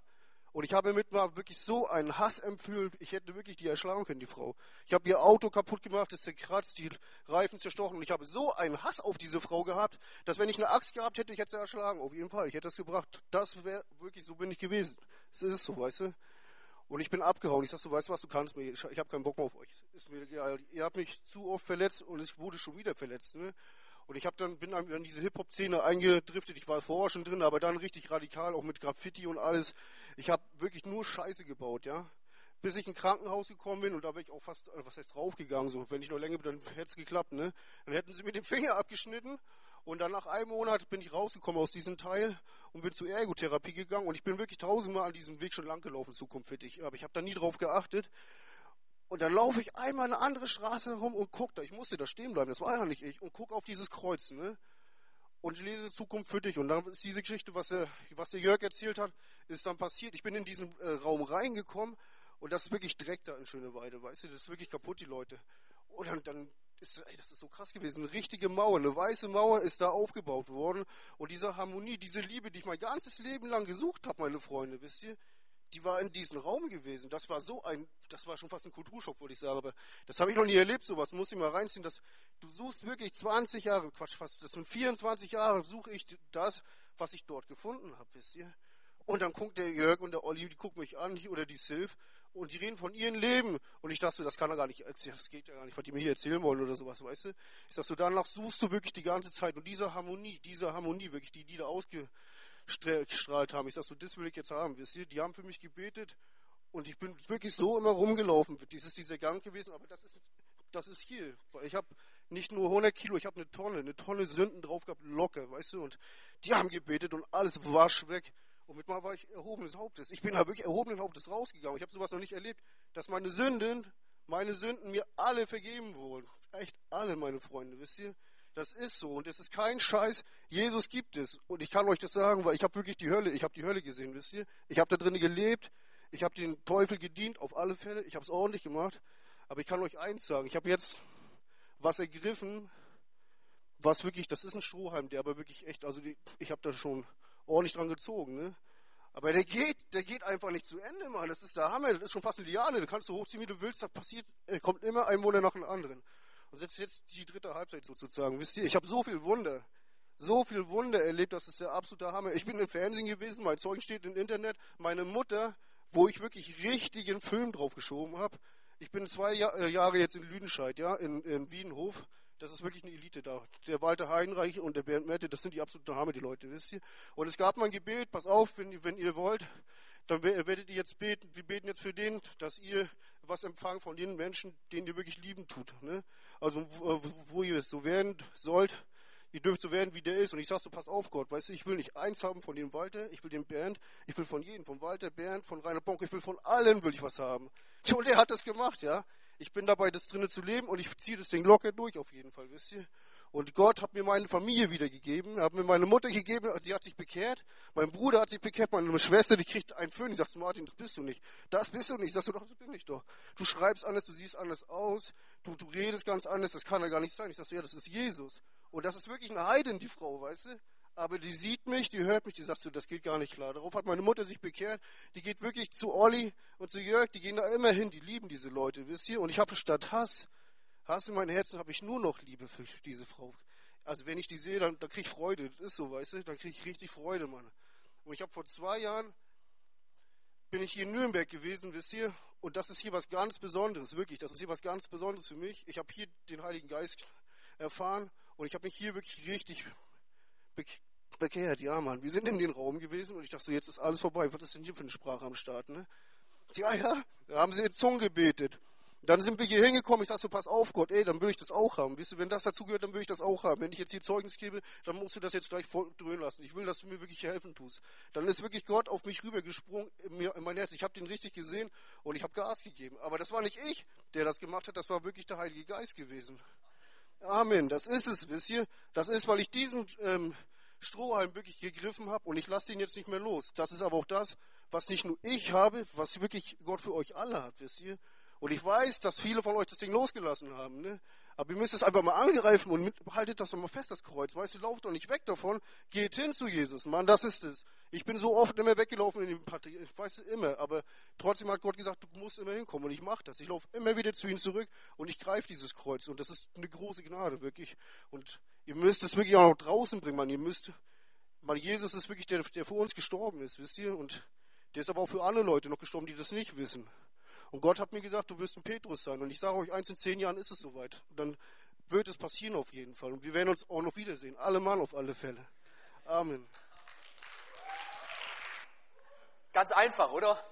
Und ich habe mit mir wirklich so einen Hass empfühlt, ich hätte wirklich die erschlagen können, die Frau. Ich habe ihr Auto kaputt gemacht, es zerkratzt, die Reifen zerstochen und ich habe so einen Hass auf diese Frau gehabt, dass wenn ich eine Axt gehabt hätte, ich hätte sie erschlagen, auf jeden Fall. Ich hätte das gebracht. Das wäre wirklich, so bin ich gewesen. Es ist so, weißt du. Und ich bin abgehauen. Ich sag so, weißt du was, du kannst mir, ich, habe keinen Bock mehr auf euch. Mir. Ihr habt mich zu oft verletzt und ich wurde schon wieder verletzt. Ne? Und ich habe dann bin dann in diese Hip-Hop-Szene eingedriftet. Ich war vorher schon drin, aber dann richtig radikal, auch mit Graffiti und alles. Ich habe wirklich nur Scheiße gebaut, ja. Bis ich in ein Krankenhaus gekommen bin und da wäre ich auch fast, äh, was heißt draufgegangen, so. Wenn ich noch länger bin, dann hätte es geklappt, ne. Dann hätten sie mir den Finger abgeschnitten und dann nach einem Monat bin ich rausgekommen aus diesem Teil und bin zur Ergotherapie gegangen und ich bin wirklich tausendmal an diesem Weg schon lang gelaufen, zukunftsfittig. Aber ich habe da nie drauf geachtet. Und dann laufe ich einmal eine andere Straße herum und gucke da. Ich musste da stehen bleiben, das war ja nicht ich. Und gucke auf dieses Kreuz, ne? Und lese Zukunft für dich. Und dann ist diese Geschichte, was der, was der Jörg erzählt hat, ist dann passiert. Ich bin in diesen äh, Raum reingekommen und das ist wirklich Dreck da in Schöneweide, weißt du? Das ist wirklich kaputt, die Leute. Und dann, dann ist, ey, das ist so krass gewesen. Eine richtige Mauer, eine weiße Mauer ist da aufgebaut worden. Und diese Harmonie, diese Liebe, die ich mein ganzes Leben lang gesucht habe, meine Freunde, wisst ihr? Die war in diesem Raum gewesen. Das war so ein, das war schon fast ein Kulturschock, würde ich sagen. Aber das habe ich noch nie erlebt, sowas. Muss ich mal reinziehen. Das, du suchst wirklich 20 Jahre, Quatsch, fast, das sind 24 Jahre, suche ich das, was ich dort gefunden habe, wisst ihr? Und dann guckt der Jörg und der Olli, die gucken mich an, oder die Sylv, und die reden von ihrem Leben. Und ich dachte, das kann er gar nicht erzählen, das geht ja gar nicht, was die mir hier erzählen wollen oder sowas, weißt du? Ich so, danach suchst du wirklich die ganze Zeit. Und diese Harmonie, diese Harmonie, wirklich, die, die da ausge, gestrahlt haben. Ich sag so, das will ich jetzt haben. Wisst ihr, die haben für mich gebetet und ich bin wirklich so immer rumgelaufen. Das ist dieser Gang gewesen, aber das ist, das ist hier. Ich habe nicht nur 100 Kilo, ich habe eine Tonne, eine Tonne Sünden drauf gehabt, locker, weißt du, und die haben gebetet und alles wasch weg. Und mit mal war ich erhobenes Hauptes. Ich bin da wirklich erhobenen Hauptes rausgegangen. Ich habe sowas noch nicht erlebt, dass meine Sünden, meine Sünden mir alle vergeben wurden. Echt alle, meine Freunde, wisst ihr? Das ist so und es ist kein Scheiß. Jesus gibt es und ich kann euch das sagen, weil ich habe wirklich die Hölle, ich habe die Hölle gesehen, wisst ihr? Ich habe da drinnen gelebt, ich habe den Teufel gedient auf alle Fälle, ich habe es ordentlich gemacht, aber ich kann euch eins sagen, ich habe jetzt was ergriffen, was wirklich, das ist ein Strohhalm, der aber wirklich echt, also die, ich habe da schon ordentlich dran gezogen, ne? Aber der geht, der geht einfach nicht zu Ende, Mann. Das ist der Hammer, das ist schon fast eine Liane, da kannst du hochziehen, wie du willst, da passiert, kommt immer ein Wunder nach dem anderen. Und jetzt jetzt die dritte Halbzeit sozusagen. Wisst ihr, ich habe so viel Wunder, so viel Wunder erlebt, das ist der absolute Hammer. Ich bin im Fernsehen gewesen, mein Zeugen steht im Internet. Meine Mutter, wo ich wirklich richtigen Film drauf geschoben habe. Ich bin zwei äh, Jahre jetzt in Lüdenscheid, ja, in, in Wiedenhof. Das ist wirklich eine Elite da. Der Walter Heinreich und der Bernd Mette, das sind die absoluten Hammer, die Leute, wisst ihr. Und es gab mal ein Gebet, pass auf, wenn, wenn ihr wollt, dann werdet ihr jetzt beten, wir beten jetzt für den, dass ihr was empfangen von den Menschen, denen ihr wirklich lieben tut. Ne? Also wo, wo ihr so werden sollt, ihr dürft so werden, wie der ist. Und ich sag so, pass auf Gott, weißt du, ich will nicht eins haben von dem Walter, ich will den Bernd, ich will von jedem, von Walter, Bernd, von Rainer Bonk, ich will von allen will ich was haben. Und er hat das gemacht, ja. Ich bin dabei, das drinnen zu leben und ich ziehe das Ding locker durch auf jeden Fall, wisst ihr. Und Gott hat mir meine Familie wiedergegeben, hat mir meine Mutter gegeben, sie hat sich bekehrt, mein Bruder hat sich bekehrt, meine Schwester, die kriegt einen Föhn. Ich sag Martin, das bist du nicht. Das bist du nicht. Ich sag so, doch, das bin ich doch. Du schreibst anders, du siehst anders aus, du, du redest ganz anders, das kann ja gar nicht sein. Ich sag ja, das ist Jesus. Und das ist wirklich eine Heidin, die Frau, weißt du? Aber die sieht mich, die hört mich, die sagt so, das geht gar nicht klar. Darauf hat meine Mutter sich bekehrt. Die geht wirklich zu Olli und zu Jörg, die gehen da immer hin, die lieben diese Leute, wisst ihr? Und ich habe statt Hass Hass in meinem Herzen habe ich nur noch Liebe für diese Frau. Also wenn ich die sehe, dann, dann kriege ich Freude. Das ist so, weißt du? Dann kriege ich richtig Freude, Mann. Und ich habe vor zwei Jahren, bin ich hier in Nürnberg gewesen, wisst ihr? Und das ist hier was ganz Besonderes, wirklich. Das ist hier was ganz Besonderes für mich. Ich habe hier den Heiligen Geist erfahren und ich habe mich hier wirklich richtig bekehrt. Ja, Mann. Wir sind in den Raum gewesen und ich dachte so, jetzt ist alles vorbei. Was ist denn hier für eine Sprache am Start, ne? Ja, ja, da haben sie in Zungen gebetet. Dann sind wir hier hingekommen, ich sag so, pass auf Gott, ey, dann will ich das auch haben. Weißt du, wenn das dazu gehört, dann will ich das auch haben. Wenn ich jetzt hier Zeugnis gebe, dann musst du das jetzt gleich dröhnen lassen. Ich will, dass du mir wirklich helfen tust. Dann ist wirklich Gott auf mich rübergesprungen in, mein Herz. Ich habe den richtig gesehen und ich habe Gas gegeben. Aber das war nicht ich, der das gemacht hat, das war wirklich der Heilige Geist gewesen. Amen, das ist es, wisst ihr? Das ist, weil ich diesen ähm, Strohhalm wirklich gegriffen habe und ich lasse den jetzt nicht mehr los. Das ist aber auch das, was nicht nur ich habe, was wirklich Gott für euch alle hat, wisst ihr? Und ich weiß, dass viele von euch das Ding losgelassen haben. Ne? Aber ihr müsst es einfach mal angreifen und mit, haltet das doch mal fest, das Kreuz. Weißt du, lauft doch nicht weg davon. Geht hin zu Jesus. Mann, das ist es. Ich bin so oft immer weggelaufen in den Partie. Ich weiß es immer. Aber trotzdem hat Gott gesagt, du musst immer hinkommen. Und ich mache das. Ich laufe immer wieder zu ihm zurück und ich greife dieses Kreuz. Und das ist eine große Gnade, wirklich. Und ihr müsst es wirklich auch noch draußen bringen, Mann. Ihr müsst, Mann, Jesus ist wirklich der, der für uns gestorben ist, wisst ihr? Und der ist aber auch für andere Leute noch gestorben, die das nicht wissen. Und Gott hat mir gesagt, du wirst ein Petrus sein. Und ich sage euch, eins in zehn Jahren ist es soweit. dann wird es passieren auf jeden Fall. Und wir werden uns auch noch wiedersehen. Alle Mann auf alle Fälle. Amen. Ganz einfach, oder?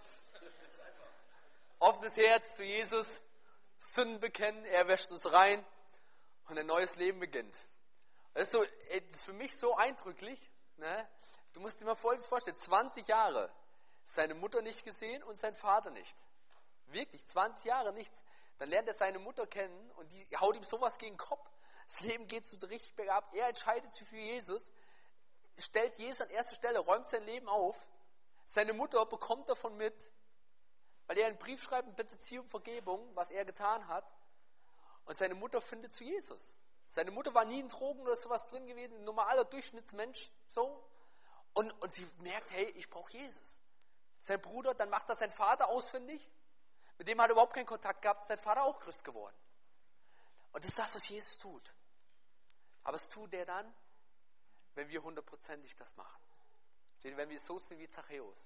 Offenes Herz zu Jesus, Sünden bekennen, er wäscht uns rein und ein neues Leben beginnt. Das ist, so, das ist für mich so eindrücklich. Ne? Du musst dir mal Folgendes vorstellen: 20 Jahre seine Mutter nicht gesehen und sein Vater nicht. Wirklich, 20 Jahre nichts. Dann lernt er seine Mutter kennen und die haut ihm sowas gegen den Kopf. Das Leben geht so richtig bergab. Er entscheidet sich für Jesus, stellt Jesus an erste Stelle, räumt sein Leben auf. Seine Mutter bekommt davon mit, weil er einen Brief schreibt und bittet sie um Vergebung, was er getan hat. Und seine Mutter findet zu Jesus. Seine Mutter war nie in Drogen oder sowas drin gewesen, ein normaler Durchschnittsmensch, so. Und, und sie merkt, hey, ich brauche Jesus. Sein Bruder, dann macht das sein Vater ausfindig. Mit dem hat er überhaupt keinen Kontakt gehabt, sein Vater auch Christ geworden. Und das ist das, was Jesus tut. Aber es tut er dann, wenn wir hundertprozentig das machen. Wenn wir so sind wie Zachäus.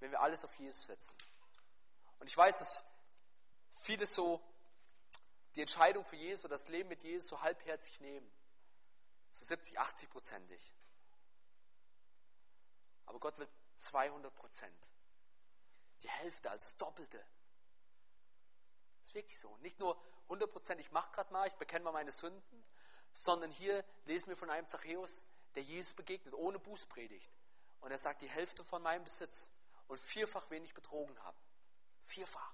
Wenn wir alles auf Jesus setzen. Und ich weiß, dass viele so die Entscheidung für Jesus, das Leben mit Jesus so halbherzig nehmen. So 70, 80 prozentig. Aber Gott will 200 Prozent. Die Hälfte, also das Doppelte. Das ist wirklich so. Nicht nur 100 Prozent, ich mache gerade mal, ich bekenne mal meine Sünden, sondern hier lesen wir von einem Zachäus, der Jesus begegnet, ohne Bußpredigt. Und er sagt, die Hälfte von meinem Besitz und vierfach wenig betrogen habe. Vierfach.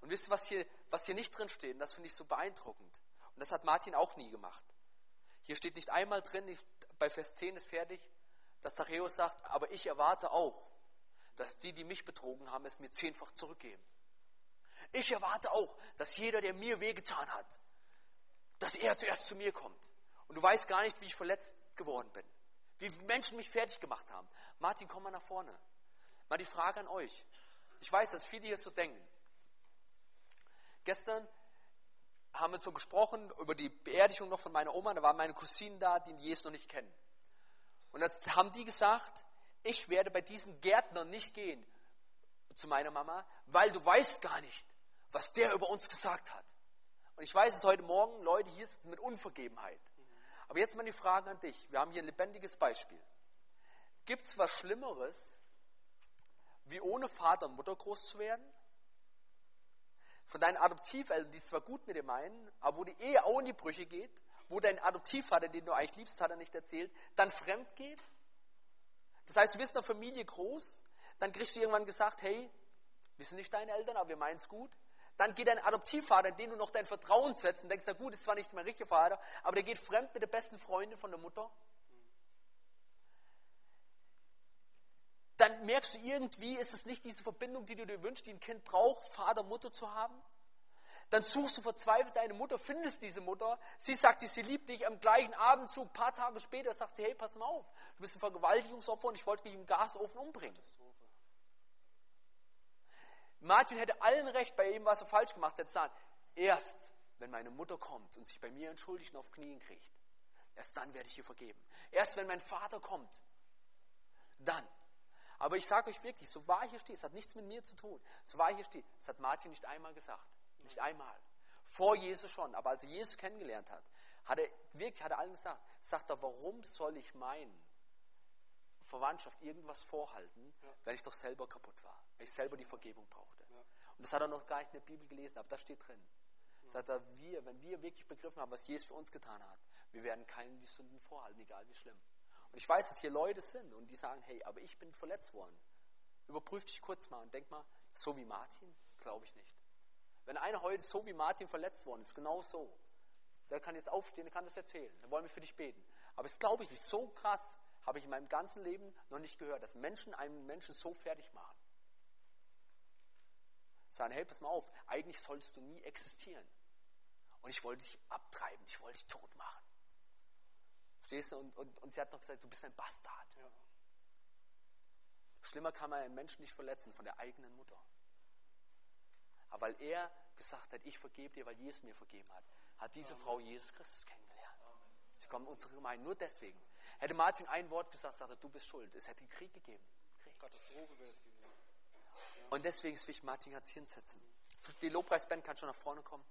Und wisst ihr, was hier, was hier nicht drin steht? Und das finde ich so beeindruckend. Und das hat Martin auch nie gemacht. Hier steht nicht einmal drin, ich, bei Vers 10 ist fertig, dass Zachäus sagt, aber ich erwarte auch, dass die, die mich betrogen haben, es mir zehnfach zurückgeben. Ich erwarte auch, dass jeder, der mir wehgetan hat, dass er zuerst zu mir kommt. Und du weißt gar nicht, wie ich verletzt geworden bin. Wie Menschen mich fertig gemacht haben. Martin, komm mal nach vorne. Mal die Frage an euch. Ich weiß, dass viele hier so denken. Gestern haben wir so gesprochen über die Beerdigung noch von meiner Oma. Da waren meine Cousinen da, die Jesus noch nicht kennen. Und das haben die gesagt, ich werde bei diesen Gärtnern nicht gehen zu meiner Mama, weil du weißt gar nicht, was der über uns gesagt hat. Und ich weiß, dass heute Morgen Leute hier sind mit Unvergebenheit. Aber jetzt mal die Frage an dich. Wir haben hier ein lebendiges Beispiel. Gibt es was Schlimmeres, wie ohne Vater und Mutter groß zu werden? Von deinen Adoptiveltern, die es zwar gut mit dir meinen, aber wo die Ehe auch in die Brüche geht, wo dein Adoptivvater, den du eigentlich liebst, hat er nicht erzählt, dann fremd geht? Das heißt, du bist in einer Familie groß, dann kriegst du irgendwann gesagt, hey, wir sind nicht deine Eltern, aber wir meinen es gut. Dann geht dein Adoptivvater, in den du noch dein Vertrauen setzt und denkst, na gut, ist zwar nicht mein richtiger Vater, aber der geht fremd mit der besten Freundin von der Mutter. Dann merkst du irgendwie, ist es nicht diese Verbindung, die du dir wünschst, die ein Kind braucht, Vater, Mutter zu haben. Dann suchst du verzweifelt deine Mutter, findest diese Mutter. Sie sagt dir, sie liebt dich. Am gleichen Abendzug, ein paar Tage später, sagt sie, hey, pass mal auf, du bist ein Vergewaltigungsopfer und ich wollte mich im Gasofen umbringen. Martin hätte allen recht bei ihm, was er falsch gemacht hat, sagen, erst wenn meine Mutter kommt und sich bei mir entschuldigt und auf Knien kriegt, erst dann werde ich ihr vergeben. Erst wenn mein Vater kommt, dann. Aber ich sage euch wirklich, so wahr ich hier stehe, es hat nichts mit mir zu tun. So wahr ich hier stehe, das hat Martin nicht einmal gesagt. Nicht einmal. Vor Jesus schon. Aber als er Jesus kennengelernt hat, hat er wirklich, hat er allen gesagt, sagt er, warum soll ich meinen Verwandtschaft irgendwas vorhalten, wenn ich doch selber kaputt war, wenn ich selber die Vergebung brauchte. Und das hat er noch gar nicht in der Bibel gelesen, aber das steht drin. Sagt er, wir, wenn wir wirklich begriffen haben, was Jesus für uns getan hat, wir werden keinen die Sünden vorhalten, egal wie schlimm. Und ich weiß, dass hier Leute sind und die sagen, hey, aber ich bin verletzt worden. Überprüf dich kurz mal und denk mal, so wie Martin, glaube ich nicht. Wenn einer heute so wie Martin verletzt worden ist, genau so, der kann jetzt aufstehen, der kann das erzählen. Dann wollen wir für dich beten. Aber es glaube ich nicht. So krass habe ich in meinem ganzen Leben noch nicht gehört, dass Menschen einen Menschen so fertig machen. Sagen, hey, pass mal auf, eigentlich sollst du nie existieren. Und ich wollte dich abtreiben, ich wollte dich tot machen. Verstehst du? Und, und, und sie hat noch gesagt, du bist ein Bastard. Ja. Schlimmer kann man einen Menschen nicht verletzen, von der eigenen Mutter. Aber weil er gesagt hat, ich vergebe dir, weil Jesus mir vergeben hat, hat diese Frau Jesus Christus kennengelernt. Sie kommen in unsere Gemeinde nur deswegen. Hätte Martin ein Wort gesagt, sagte, du bist schuld. Es hätte Krieg gegeben. Krieg. Katastrophe wäre es gewesen. Und deswegen ist wichtig, Martin hat sich hinsetzen. Die Lobpreisband kann schon nach vorne kommen.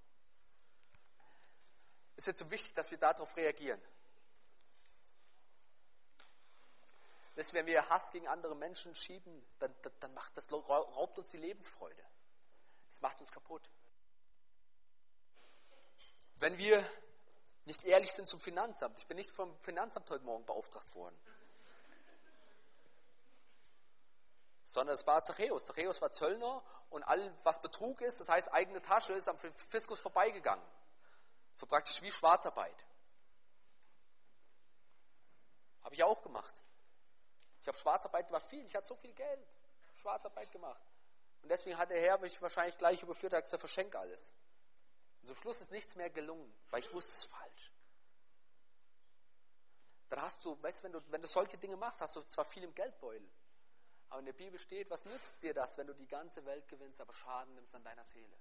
Es ist jetzt so wichtig, dass wir darauf reagieren. Dass wenn wir Hass gegen andere Menschen schieben, dann, dann macht das, raubt uns die Lebensfreude. Das macht uns kaputt. Wenn wir nicht ehrlich sind zum Finanzamt, ich bin nicht vom Finanzamt heute Morgen beauftragt worden, sondern es war Zachäus. Zachäus war Zöllner und all, was Betrug ist, das heißt eigene Tasche, ist am Fiskus vorbeigegangen. So praktisch wie Schwarzarbeit. Habe ich auch gemacht. Ich habe Schwarzarbeit gemacht, viel. Ich hatte so viel Geld. Schwarzarbeit gemacht. Und deswegen hat der Herr mich wahrscheinlich gleich überführt, hat gesagt, verschenk alles. Und zum Schluss ist nichts mehr gelungen, weil ich wusste, es falsch. Dann hast du, weißt du, wenn du, wenn du solche Dinge machst, hast du zwar viel im Geldbeutel, aber in der Bibel steht, was nützt dir das, wenn du die ganze Welt gewinnst, aber Schaden nimmst an deiner Seele?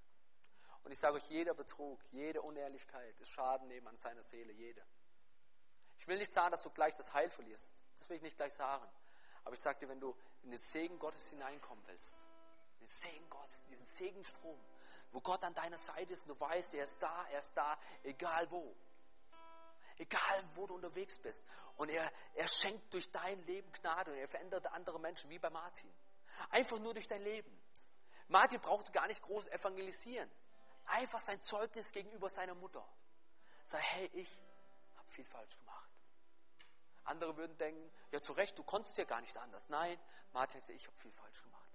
Und ich sage euch, jeder Betrug, jede Unehrlichkeit ist Schaden nehmen an seiner Seele, jede. Ich will nicht sagen, dass du gleich das Heil verlierst. Das will ich nicht gleich sagen. Aber ich sage dir, wenn du in den Segen Gottes hineinkommen willst, den Segen Gottes, diesen Segenstrom, wo Gott an deiner Seite ist und du weißt, er ist da, er ist da, egal wo. Egal, wo du unterwegs bist. Und er, er schenkt durch dein Leben Gnade und er verändert andere Menschen, wie bei Martin. Einfach nur durch dein Leben. Martin brauchte gar nicht groß evangelisieren. Einfach sein Zeugnis gegenüber seiner Mutter. Sei, hey, ich habe viel falsch gemacht. Andere würden denken, ja zu Recht, du konntest ja gar nicht anders. Nein, Martin hat gesagt, ich habe viel falsch gemacht.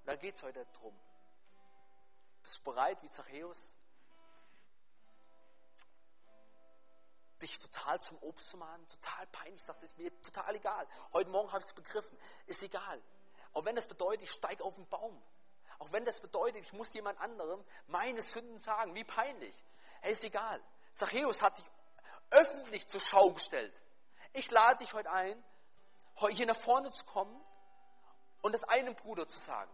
Und da geht es heute darum. Bist du bereit, wie Zachäus, dich total zum Obst zu machen? Total peinlich, das ist mir total egal. Heute Morgen habe ich es begriffen. Ist egal. Auch wenn das bedeutet, ich steige auf den Baum. Auch wenn das bedeutet, ich muss jemand anderem meine Sünden sagen. Wie peinlich. Hey, ist egal. Zachäus hat sich öffentlich zur Schau gestellt. Ich lade dich heute ein, hier nach vorne zu kommen und das einem Bruder zu sagen.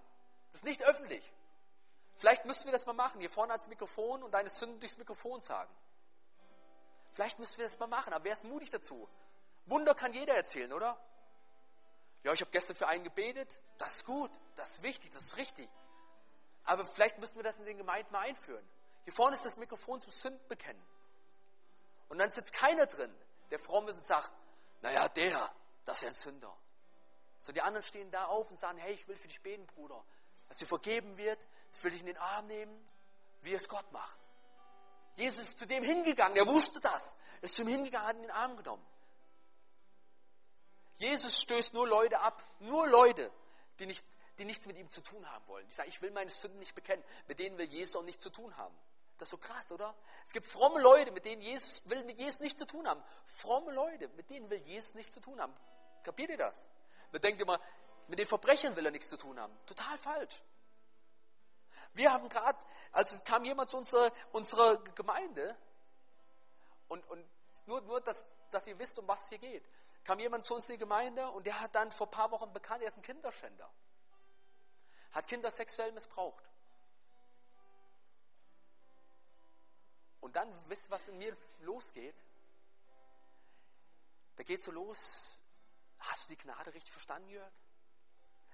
Das ist nicht öffentlich. Vielleicht müssen wir das mal machen, hier vorne ans Mikrofon und deine Sünden durchs Mikrofon sagen. Vielleicht müssen wir das mal machen, aber wer ist mutig dazu? Wunder kann jeder erzählen, oder? Ja, ich habe gestern für einen gebetet, das ist gut, das ist wichtig, das ist richtig. Aber vielleicht müssen wir das in den Gemeinden mal einführen. Hier vorne ist das Mikrofon zum Sündbekennen. Und dann sitzt keiner drin, der fromm ist und sagt, naja, der, das ist ja ein Sünder. So die anderen stehen da auf und sagen, hey, ich will für dich beten, Bruder. Dass dir vergeben wird, das will ich in den Arm nehmen, wie es Gott macht. Jesus ist zu dem hingegangen, er wusste das. Er ist zu ihm hingegangen, hat ihn in den Arm genommen. Jesus stößt nur Leute ab, nur Leute, die, nicht, die nichts mit ihm zu tun haben wollen. Die sagen, ich will meine Sünden nicht bekennen. Mit denen will Jesus auch nichts zu tun haben. Das ist so krass, oder? Es gibt fromme Leute, mit denen Jesus will mit Jesus nichts zu tun haben. Fromme Leute, mit denen will Jesus nichts zu tun haben. Kapiert ihr das? Man denkt immer, mit den Verbrechern will er nichts zu tun haben. Total falsch. Wir haben gerade, also kam jemand zu unserer, unserer Gemeinde und, und nur, nur dass, dass ihr wisst, um was hier geht. Kam jemand zu uns in die Gemeinde und der hat dann vor ein paar Wochen bekannt, er ist ein Kinderschänder. Hat Kinder sexuell missbraucht. Und dann, wisst ihr, was in mir losgeht? Da geht so los. Hast du die Gnade richtig verstanden, Jörg?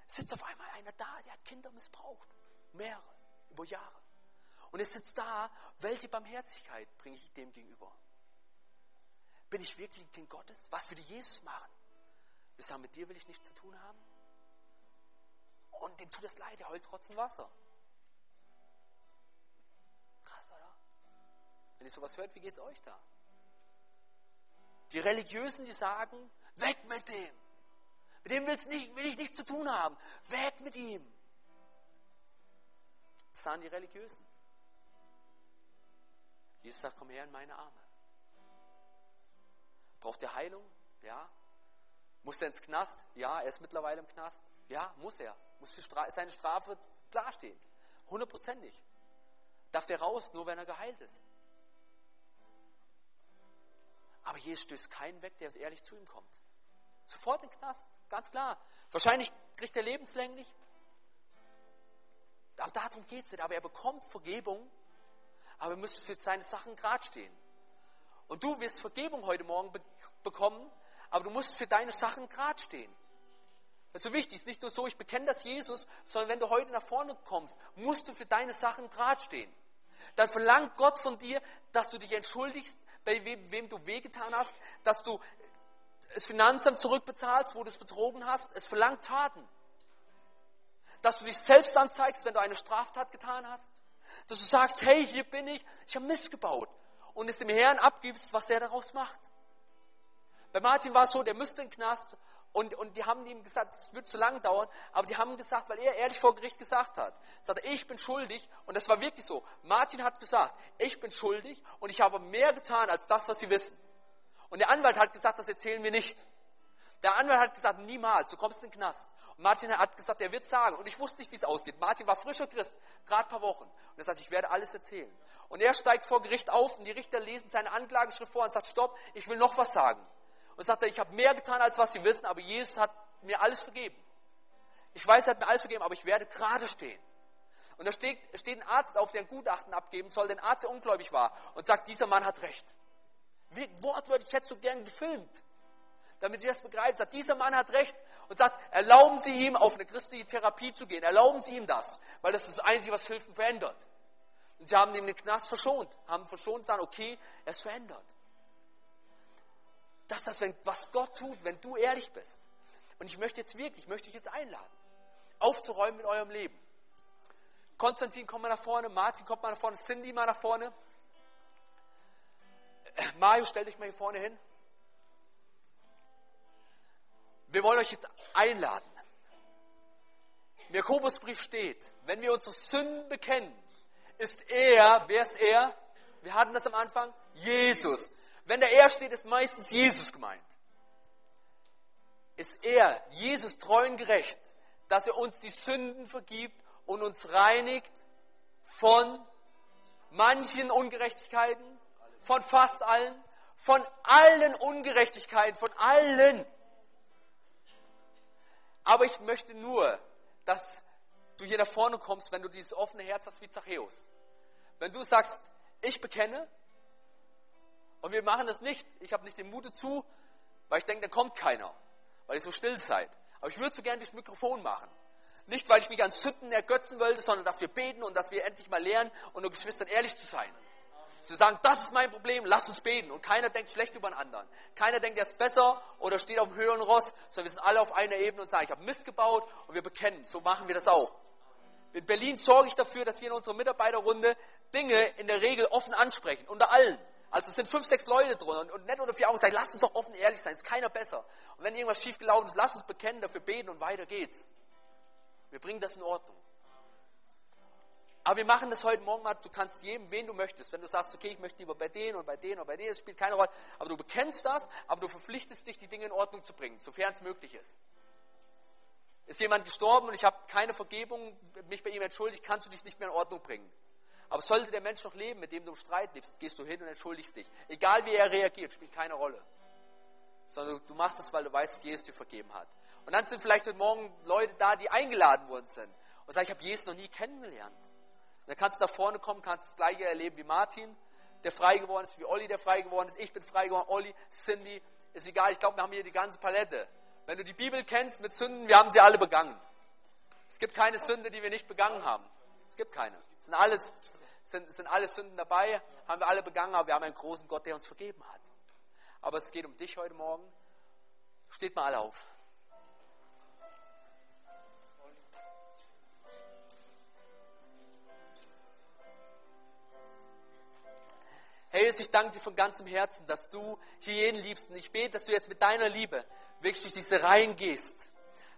Sitzt auf einmal einer da, der hat Kinder missbraucht. Mehrere, über Jahre. Und es sitzt da, welche Barmherzigkeit bringe ich dem gegenüber? Bin ich wirklich ein Kind Gottes? Was würde Jesus machen? Wir sagen, mit dir will ich nichts zu tun haben. Und dem tut es leid, er heult trotzdem Wasser. Wenn ihr sowas hört, wie geht es euch da? Die Religiösen, die sagen, weg mit dem. Mit dem will ich nichts zu tun haben. Weg mit ihm. Das sagen die Religiösen. Jesus sagt, komm her in meine Arme. Braucht er Heilung? Ja. Muss er ins Knast? Ja, er ist mittlerweile im Knast. Ja, muss er. Muss seine Strafe klarstehen. Hundertprozentig. Darf der raus, nur wenn er geheilt ist. Aber Jesus stößt keinen weg, der ehrlich zu ihm kommt. Sofort in den Knast, ganz klar. Wahrscheinlich kriegt er lebenslänglich. Aber darum geht es nicht. Aber er bekommt Vergebung, aber er muss für seine Sachen gerade stehen. Und du wirst Vergebung heute Morgen be bekommen, aber du musst für deine Sachen gerade stehen. Das ist so wichtig. Es ist nicht nur so, ich bekenne das Jesus, sondern wenn du heute nach vorne kommst, musst du für deine Sachen gerade stehen. Dann verlangt Gott von dir, dass du dich entschuldigst, bei wem, wem du wehgetan hast, dass du das Finanzamt zurückbezahlst, wo du es betrogen hast. Es verlangt Taten. Dass du dich selbst anzeigst, wenn du eine Straftat getan hast. Dass du sagst, hey, hier bin ich, ich habe Mist gebaut. Und es dem Herrn abgibst, was er daraus macht. Bei Martin war es so, der müsste in den Knast Und, und die haben ihm gesagt, es wird zu lang dauern, aber die haben gesagt, weil er ehrlich vor Gericht gesagt hat, sagt er, ich bin schuldig, und das war wirklich so. Martin hat gesagt, ich bin schuldig und ich habe mehr getan als das, was sie wissen. Und der Anwalt hat gesagt, das erzählen wir nicht. Der Anwalt hat gesagt, niemals, du kommst in den Knast. Martin hat gesagt, er wird sagen. Und ich wusste nicht, wie es ausgeht. Martin war frischer Christ, gerade ein paar Wochen. Und er sagt, ich werde alles erzählen. Und er steigt vor Gericht auf und die Richter lesen seine Anklageschrift vor und sagt, stopp, ich will noch was sagen. Und sagt er, ich habe mehr getan, als was sie wissen, aber Jesus hat mir alles vergeben. Ich weiß, er hat mir alles vergeben, aber ich werde gerade stehen. Und da steht, steht ein Arzt auf, der ein Gutachten abgeben soll, der Arzt, der ungläubig war, und sagt, dieser Mann hat recht. Wie, wortwörtlich, ich hätte so gern gefilmt, damit ihr das begreift. Sagt, dieser Mann hat recht und sagt, erlauben Sie ihm, auf eine christliche Therapie zu gehen. Erlauben Sie ihm das, weil das ist das Einzige, was Hilfen verändert. Und sie haben ihm den Knast verschont, haben verschont sagen, okay, er ist verändert. Das ist das, was Gott tut, wenn du ehrlich bist. Und ich möchte jetzt wirklich, ich möchte dich jetzt einladen, aufzuräumen in eurem Leben. Konstantin, komm mal nach vorne, Martin, kommt mal nach vorne, Cindy mal nach vorne. Mario, stell dich mal hier vorne hin. Wir wollen euch jetzt einladen. Im Jakobusbrief steht, wenn wir unsere Sünden bekennen, ist er, wer ist er? Wir hatten das am Anfang, Jesus. Wenn der Er steht, ist meistens Jesus gemeint. Ist er, Jesus treu und gerecht, dass er uns die Sünden vergibt und uns reinigt von manchen Ungerechtigkeiten, von fast allen, von allen Ungerechtigkeiten, von allen. Aber ich möchte nur, dass du hier nach vorne kommst, wenn du dieses offene Herz hast wie Zachäus. Wenn du sagst, ich bekenne, und wir machen das nicht, ich habe nicht den Mut dazu, weil ich denke, da kommt keiner, weil ihr so still seid. Aber ich würde so gerne dieses Mikrofon machen. Nicht, weil ich mich an Sünden ergötzen wollte, sondern dass wir beten und dass wir endlich mal lernen, unter Geschwistern ehrlich zu sein. Sie sagen, das ist mein Problem, lass uns beten. Und keiner denkt schlecht über einen anderen. Keiner denkt, er ist besser oder steht auf dem höheren Ross, sondern wir sind alle auf einer Ebene und sagen, ich habe Mist gebaut und wir bekennen. So machen wir das auch. In Berlin sorge ich dafür, dass wir in unserer Mitarbeiterrunde Dinge in der Regel offen ansprechen, unter allen. Also es sind fünf, sechs Leute drin und, und nicht unter vier Augen sagen, lass uns doch offen ehrlich sein, ist keiner besser. Und wenn irgendwas schiefgelaufen ist, lass uns bekennen, dafür beten und weiter geht's. Wir bringen das in Ordnung. Aber wir machen das heute Morgen mal, du kannst jedem, wen du möchtest. Wenn du sagst, okay, ich möchte lieber bei denen und bei denen und bei denen, das spielt keine Rolle. Aber du bekennst das, aber du verpflichtest dich, die Dinge in Ordnung zu bringen, sofern es möglich ist. Ist jemand gestorben und ich habe keine Vergebung, mich bei ihm entschuldigt, kannst du dich nicht mehr in Ordnung bringen. Aber sollte der Mensch noch leben, mit dem du im Streit lebst, gehst du hin und entschuldigst dich. Egal wie er reagiert, spielt keine Rolle. Sondern du machst es, weil du weißt, dass Jesus dir vergeben hat. Und dann sind vielleicht heute Morgen Leute da, die eingeladen worden sind und sagen, ich habe Jesus noch nie kennengelernt. Dann kannst du da vorne kommen, kannst das gleiche erleben wie Martin, der frei geworden ist, wie Olli, der frei geworden ist. Ich bin frei geworden, Olli, Cindy, ist egal. Ich glaube, wir haben hier die ganze Palette. Wenn du die Bibel kennst mit Sünden, wir haben sie alle begangen. Es gibt keine Sünde, die wir nicht begangen haben. Es gibt keine. Es sind alles, sind, sind alle Sünden dabei, haben wir alle begangen, aber wir haben einen großen Gott, der uns vergeben hat. Aber es geht um dich heute Morgen. Steht mal alle auf. Herr Jesus, ich danke dir von ganzem Herzen, dass du hier jeden liebst. Und ich bete, dass du jetzt mit deiner Liebe wirklich durch diese Reihen gehst.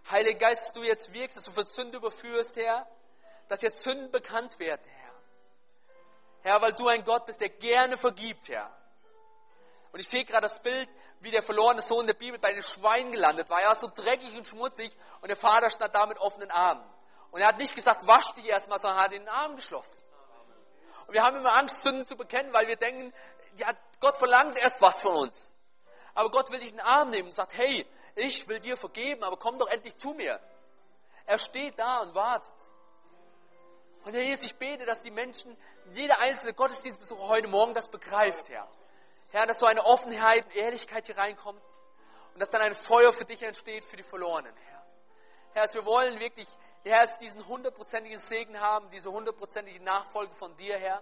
Heiliger Geist, dass du jetzt wirkst, dass du von Sünde überführst, Herr. Dass jetzt Sünden bekannt werden, Herr. Herr, weil du ein Gott bist, der gerne vergibt, Herr. Und ich sehe gerade das Bild, wie der verlorene Sohn der Bibel bei den Schweinen gelandet war. Er war so dreckig und schmutzig und der Vater stand da mit offenen Armen. Und er hat nicht gesagt, wasch dich erstmal, sondern hat ihn in den Arm geschlossen. Und wir haben immer Angst, Sünden zu bekennen, weil wir denken, ja, Gott verlangt erst was von uns. Aber Gott will dich in den Arm nehmen und sagt, hey, ich will dir vergeben, aber komm doch endlich zu mir. Er steht da und wartet. Und Herr Jesus, ich bete, dass die Menschen, jeder einzelne Gottesdienstbesucher heute Morgen das begreift, Herr. Herr, dass so eine Offenheit und Ehrlichkeit hier reinkommt und dass dann ein Feuer für dich entsteht, für die Verlorenen, Herr. Herr, wir wollen wirklich Herr, dass diesen hundertprozentigen Segen haben, diese hundertprozentige Nachfolge von dir, Herr.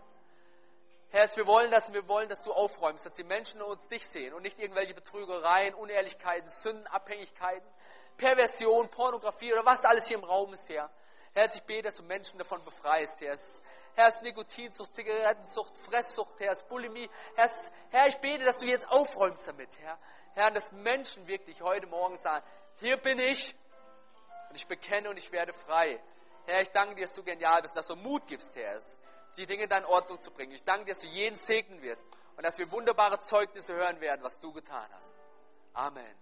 Herr, wir wollen das wir wollen, dass du aufräumst, dass die Menschen uns dich sehen und nicht irgendwelche Betrügereien, Unehrlichkeiten, Sünden, Abhängigkeiten, Perversion, Pornografie oder was alles hier im Raum ist, Herr. Herr, ich bete, dass du Menschen davon befreist, Herr. Herr, es ist Nikotinsucht, Zigarettensucht, Fresssucht, Herr, es ist Bulimie. Herr, Herr, ich bete, dass du jetzt aufräumst damit, Herr. Herr, dass Menschen wirklich heute Morgen sagen, hier bin ich und ich bekenne und ich werde frei. Herr, ich danke dir, dass du genial bist, dass du Mut gibst, Herr, die Dinge in Ordnung zu bringen. Ich danke dir, dass du jeden segnen wirst und dass wir wunderbare Zeugnisse hören werden, was du getan hast. Amen.